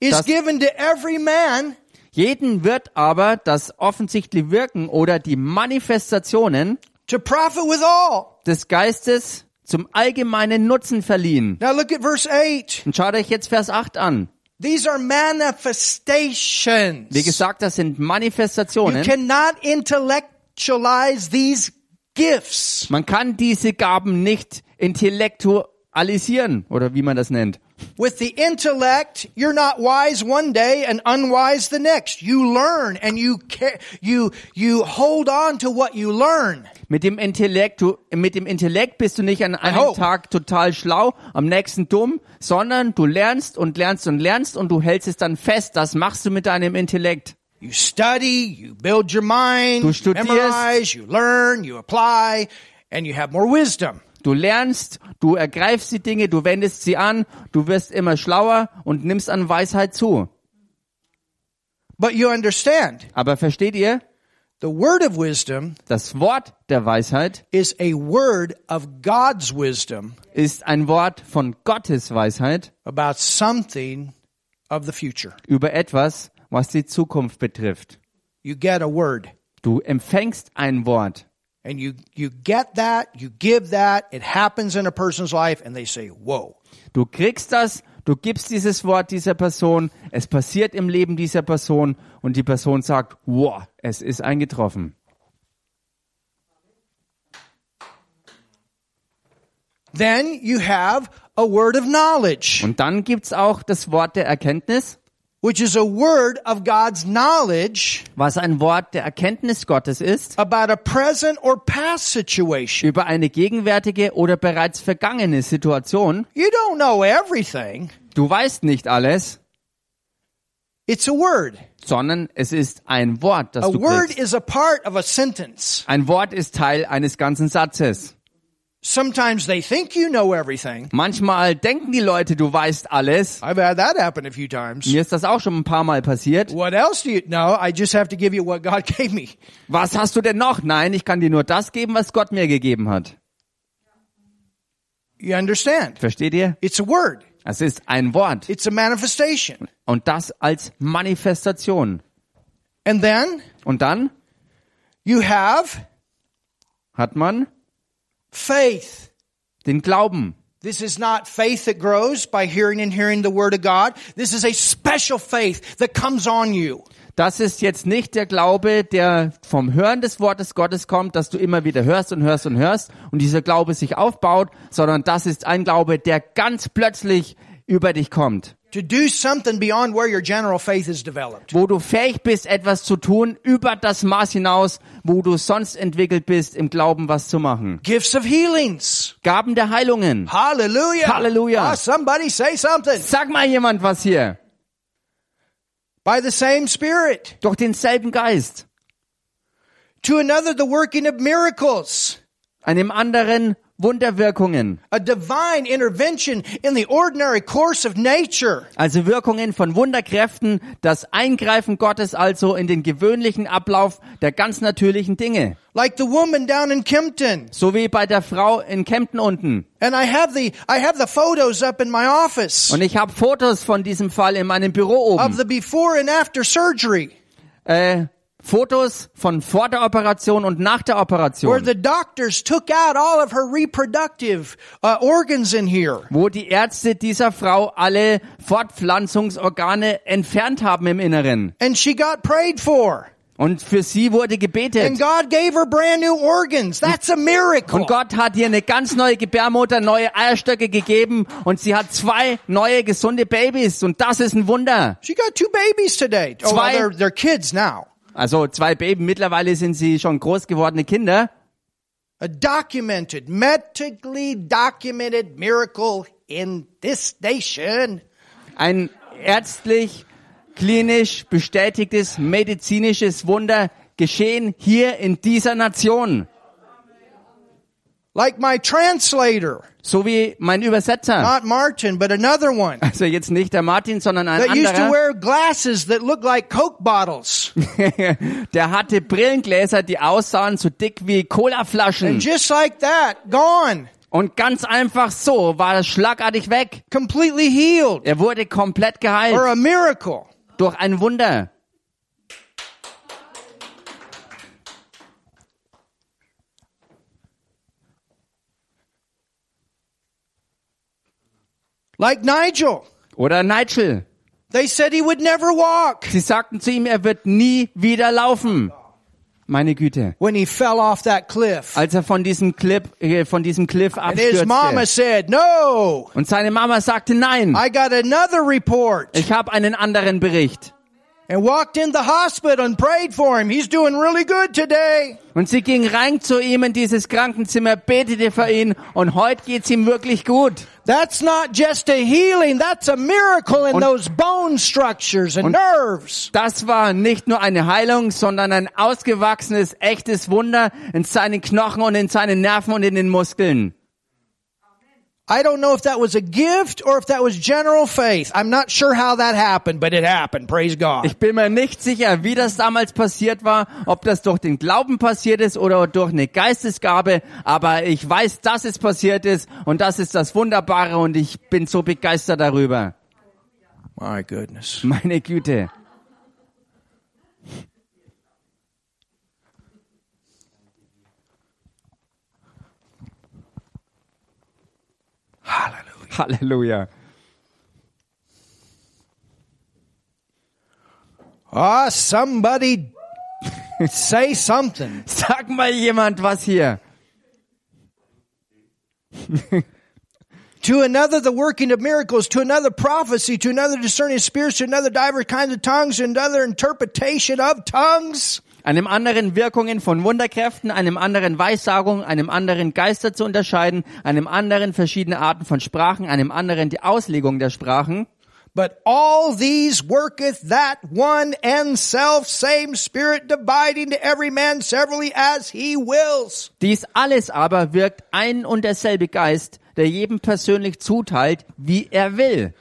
is given to every man jeden wird aber das offensichtliche Wirken oder die Manifestationen to profit with all. des Geistes zum allgemeinen Nutzen verliehen. Now look at verse 8. Und schaut euch jetzt Vers 8 an. These are manifestations. Wie gesagt, das sind You Manifestationen. cannot intellectualize these gifts. Man kann diese Gaben nicht intellektualisieren oder wie man das nennt. With the intellect, you're not wise one day and unwise the next. You learn and you you you hold on to what you learn. Mit dem Intellekt, du, mit dem Intellekt bist du nicht an einem. Tag total schlau, am nächsten dumm, sondern du lernst und lernst und lernst und du hältst es dann fest. Das machst du mit deinem Intellekt. You study, you build your mind, Du you studierst. memorize, you learn, you apply, and you have more wisdom. Du lernst, du ergreifst die Dinge, du wendest sie an, du wirst immer schlauer und nimmst an Weisheit zu. But you understand, Aber versteht ihr? The word of wisdom Das Wort der Weisheit is a word of God's wisdom ist ein Wort von Gottes Weisheit about something of the future. über etwas, was die Zukunft betrifft. You get a word Du empfängst ein Wort and you, you get that, you give that, it happens in a person's life and they say, whoa. Du kriegst das, du gibst dieses Wort dieser Person, es passiert im Leben dieser Person und die Person sagt, wow, es ist eingetroffen. Then you have a word of knowledge, Und dann gibt's auch das Wort der Erkenntnis, which is a word of God's knowledge was ein Wort der Erkenntnis Gottes ist, about a present or past situation. über eine gegenwärtige oder bereits vergangene Situation. You don't know everything. Du weißt nicht alles, It's a word. sondern es ist ein Wort, das A du word kriegst. is a part of a sentence. Ein Wort ist Teil eines ganzen Satzes. Sometimes they think you know everything. Manchmal denken die Leute, du weißt alles. I've had that happen a few times. Mir ist das auch schon ein paar Mal passiert. What else do you know? I just have to give you what God gave me. Was hast du denn noch? Nein, ich kann dir nur das geben, was Gott mir gegeben hat. You understand? Versteht ihr? It's a word. Es ist ein Wort. It's a manifestation. Und das als Manifestation. And then Und dann you have hat man faith. den Glauben. This is not faith that grows by hearing and hearing the word of God. This is a special faith that comes on you. Das ist jetzt nicht der Glaube, der vom Hören des Wortes Gottes kommt, dass du immer wieder hörst und hörst und hörst und dieser Glaube sich aufbaut, sondern das ist ein Glaube, der ganz plötzlich über dich kommt. To do something beyond where your general faith is developed. Wo du fähig bist, etwas zu tun über das Maß hinaus, wo du sonst entwickelt bist, im Glauben was zu machen. Gifts of healings. Gaben der Heilungen. Hallelujah. Hallelujah. Ah, somebody say something. Sag mal jemand was hier. By the same Spirit. Durch denselben Geist. To another, the working of miracles. Einem anderen Wunderwirkungen. A divine intervention in the ordinary course of nature. Also Wirkungen von Wunderkräften, das Eingreifen Gottes also in den gewöhnlichen Ablauf der ganz natürlichen Dinge. Like the woman down in Kempton. So wie bei der Frau in Kempten unten. And I have the, I have the photos up in my office Und ich habe Fotos von diesem Fall in meinem Büro of oben. the before and after surgery Äh, Fotos von vor der Operation und nach der where Operation. the doctors took out all of her reproductive uh, organs in here. Wo die Ärzte dieser Frau alle Fortpflanzungsorgane entfernt haben im Inneren. And she got prayed for. Und für sie wurde And gebetet. God gave her brand new organs. That's a miracle. Und Gott hat ihr eine ganz neue Gebärmutter, neue Eierstöcke gegeben und sie hat zwei neue gesunde Babys und das ist ein Wunder. She got two babies today. Oh, well, Zwei- they're, they're kids now. Also zwei Babys, mittlerweile sind sie schon groß gewordene Kinder. A documented, medically documented miracle in this nation. Ein ärztlich, klinisch bestätigtes medizinisches Wunder geschehen hier in dieser Nation. Like my translator, So wie mein Übersetzer. not Martin, but another one Also jetzt nicht der Martin, sondern ein that used to anderer. wear glasses that look like Coke bottles. Der hatte Brillengläser, die aussahen so dick wie Colaflaschen. And just like that, gone. Und ganz einfach so war das schlagartig weg. Completely healed. Er wurde komplett geheilt Or a miracle. durch ein Wunder. Like Nigel. Oder Nigel. They said he would never walk Sie sagten zu ihm, er wird nie wieder laufen. Meine Güte. when he fell off that cliff. Als er von diesem Cliff, äh, von diesem Cliff And his mama abstürzte. said, no, Und seine Mama sagte nein. I got another report. Ich habe einen anderen Bericht. And walked in the hospital and prayed for him. He's doing really good today. Und sie ging rein zu ihm in dieses Krankenzimmer, betete für ihn und heute geht's ihm wirklich gut. That's not just a healing, that's a miracle in Und- those bone structures and nerves. Das war nicht nur eine Heilung, sondern ein ausgewachsenes, echtes Wunder in seinen Knochen und in seinen Nerven und in den Muskeln. I don't know if that was a gift or if that was general faith. I'm not sure how that happened, but it happened. Praise God. Ich bin mir nicht sicher, wie das damals passiert war, ob das durch den Glauben passiert ist oder durch eine Geistesgabe, aber ich weiß, dass es passiert ist und das ist das Wunderbare und ich bin so begeistert darüber. My goodness. Meine Güte. Halleluja. Ah, somebody say something. Sag mal jemand was hier. To another, the working of miracles. To another, prophecy. To another, discerning spirits. To another, divers kinds of tongues. To another, interpretation of tongues. Einem anderen Wirkungen von Wunderkräften, einem anderen Weissagung, einem anderen Geister zu unterscheiden, einem anderen verschiedene Arten von Sprachen, einem anderen die Auslegung der Sprachen. But all these worketh that one and self same spirit dividing to every man severally as he wills. Dies alles aber wirkt ein und derselbe Geist, der jedem persönlich zuteilt, wie er will.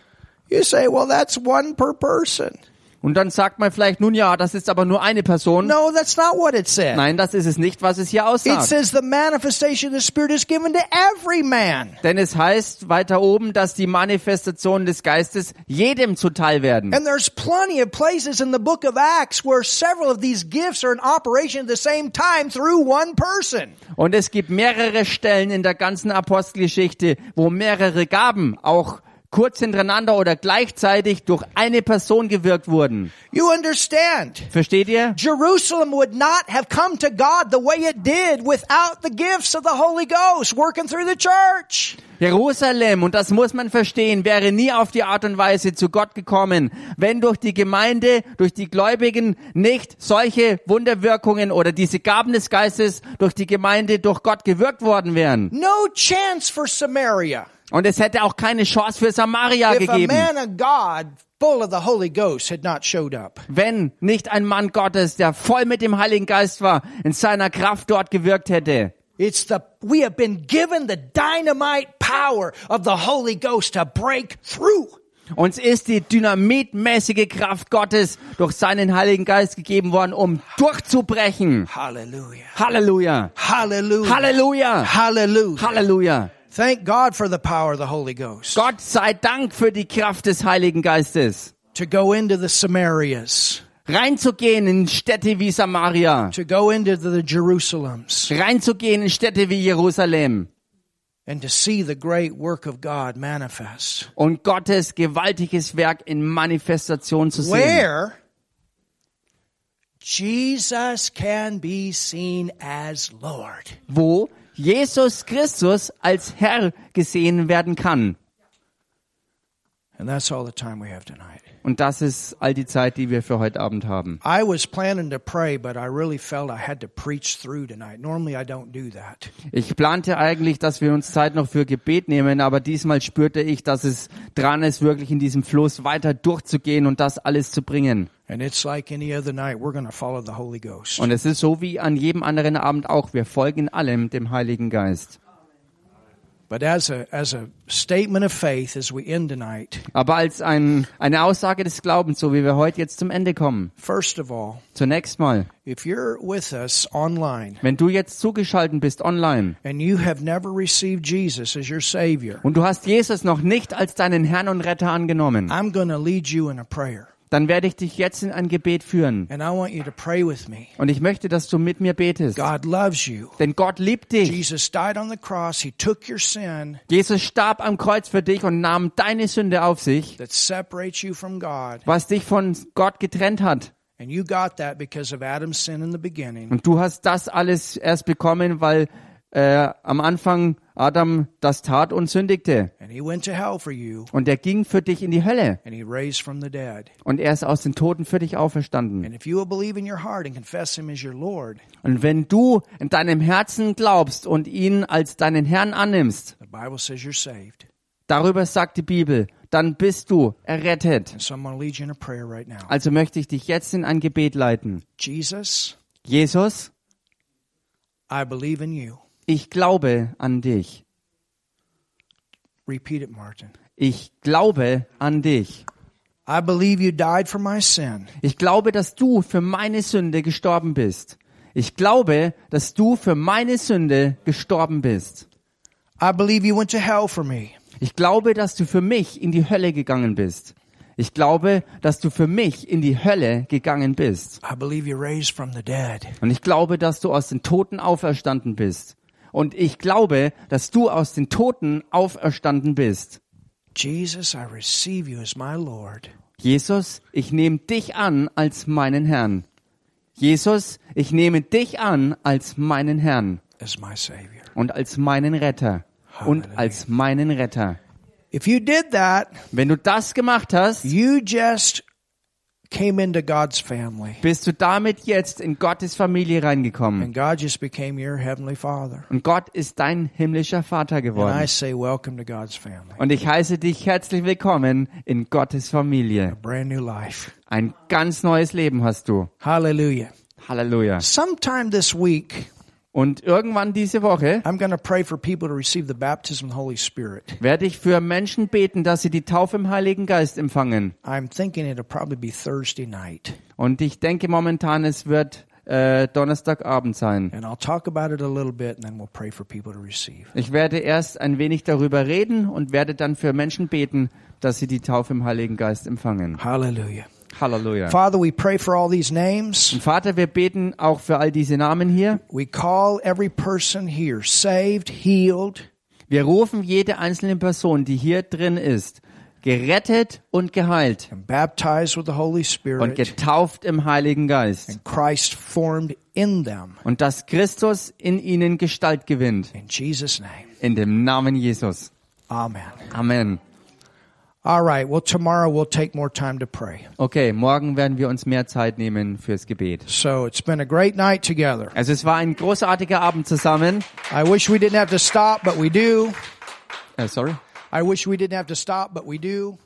You say, well, that's one per person. Und dann sagt man vielleicht, nun ja, das ist aber nur eine Person. No, that's not what it said. Nein, das ist es nicht, was es hier It aussagt. says the manifestation of the Spirit is given to every man. Denn es heißt weiter oben, dass die Manifestationen des Geistes jedem zuteil werden. And there's plenty of places in the book of Acts where several of these gifts are in operation at the same time through one person. Und es gibt mehrere Stellen in der ganzen Apostelgeschichte, wo mehrere Gaben auch kurz hintereinander oder gleichzeitig durch eine Person gewirkt wurden. You understand? Versteht ihr? Jerusalem would not have come to God the way it did without the gifts of the Holy Ghost working through the church. Jerusalem, und das muss man verstehen, wäre nie auf die Art und Weise zu Gott gekommen, wenn durch die Gemeinde, durch die Gläubigen nicht solche Wunderwirkungen oder diese Gaben des Geistes durch die Gemeinde, durch Gott gewirkt worden wären. No chance for Samaria. Und es hätte auch keine Chance für Samaria if a gegeben, man of God full of the Holy Ghost had not showed up. wenn nicht ein Mann Gottes, der voll mit dem Heiligen Geist war, in seiner Kraft dort gewirkt hätte. It's the, we have been given the dynamite power of the Holy Ghost to break through. Uns ist die dynamitmäßige Kraft Gottes durch seinen Heiligen Geist gegeben worden, um durchzubrechen. Hallelujah. Halleluja. Hallelujah. Halleluja. Hallelujah. Halleluja. Thank God for the power of the Holy Ghost. Gott sei Dank für die Kraft des Heiligen Geistes. To go into the Samarias. Reinzugehen in Städte wie Samaria. To go into the Jerusalems. Reinzugehen in Städte wie Jerusalem. And to see the great work of God manifest. Und Gottes gewaltiges Werk in Manifestation zu sehen. Where Jesus can be seen as Lord. Wo Jesus Christus als Herr gesehen werden kann. And that's all the time we have tonight. Und das ist all die Zeit, die wir für heute Abend haben. I was planning to pray, but I really felt I had to preach through tonight. Normally I don't do that. Ich plante eigentlich, dass wir uns Zeit noch für Gebet nehmen, aber diesmal spürte ich, dass es dran ist, wirklich in diesem Fluss weiter durchzugehen und das alles zu bringen. And it's like any other night, we're going to follow the Holy Ghost. Und es ist so wie an jedem anderen Abend auch. Wir folgen allem dem Heiligen Geist. But as a, as a statement of faith as we end tonight, Aber als ein, eine Aussage des Glaubens, so wie wir heute jetzt zum Ende kommen. first of all, Zunächst mal, if you're with us online wenn du jetzt zugeschaltet bist online and you have never received Jesus as your Savior, und du hast Jesus noch nicht als deinen Herrn und Retter angenommen, I'm going to lead you in a prayer. Dann werde ich dich jetzt in ein Gebet führen. Und ich möchte, dass du mit mir betest. God loves you. Denn Gott liebt dich. Jesus died on the cross. He took your sin Jesus starb am Kreuz für dich und nahm deine Sünde auf sich, that separates you from God. was dich von Gott getrennt hat. And you got that because of Adam's sin in the beginning. Und du hast das alles erst bekommen, weil äh, am Anfang Adam das tat und sündigte. Und er ging für dich in die Hölle. Und er ist aus den Toten für dich auferstanden. Und wenn du in deinem Herzen glaubst und ihn als deinen Herrn annimmst, darüber sagt die Bibel, dann bist du errettet. Also möchte ich dich jetzt in ein Gebet leiten. Jesus, Jesus, I believe in you. Ich glaube an dich. Repeat it, Martin. Ich glaube an dich. I believe you died for my sin. Ich glaube, dass du für meine Sünde gestorben bist. Ich glaube, dass du für meine Sünde gestorben bist. I believe you went to hell for me. Ich glaube, dass du für mich in die Hölle gegangen bist. Ich glaube, dass du für mich in die Hölle gegangen bist. I believe you raised from the dead. Und ich glaube, dass du aus den Toten auferstanden bist. Und ich glaube, dass du aus den Toten auferstanden bist. Jesus, I receive you as my Lord. Jesus, ich nehme dich an als meinen Herrn. Jesus, ich nehme dich an als meinen Herrn as my Savior. und als meinen Retter und als meinen Retter. If you did that, Wenn du das gemacht hast, you just came into God's family. bist du damit jetzt in Gottes Familie reingekommen. And God just became your heavenly Father. Und Gott ist dein himmlischer Vater And I geworden. say, welcome to God's family. Und ich heiße dich herzlich willkommen in Gottes Familie. Brand new life. Ein ganz neues Leben hast du. Hallelujah. Halleluja. Sometime this week, Und irgendwann diese Woche I'm going to pray for people to receive the baptism of the Holy Spirit. werde ich für Menschen beten, dass sie die Taufe im Heiligen Geist empfangen. I'm thinking it'll probably be Thursday night. Und ich denke momentan, es wird äh, Donnerstagabend sein. And I'll talk about it a little bit and then we'll pray for people to receive. Ich werde erst ein wenig darüber reden und werde dann für Menschen beten, dass sie die Taufe im Heiligen Geist empfangen. Hallelujah. Halleluja. Father, we pray for all these names. Und Vater, wir beten auch für all diese Namen hier. We call every person here saved, healed, Wir rufen jede einzelne Person, die hier drin ist, gerettet und geheilt and baptized with the Holy und getauft im Heiligen Geist. and Christ formed in them. Und dass Christus in ihnen Gestalt gewinnt. In Jesus' name. In dem Namen Jesus. Amen. Amen. All right. Well, tomorrow we'll take more time to pray. Okay, morgen werden wir uns mehr Zeit nehmen fürs Gebet. So it's been a great night together. Also es war ein großartiger Abend zusammen. I wish we didn't have to stop, but we do. Äh, sorry. I wish we didn't have to stop, but we do.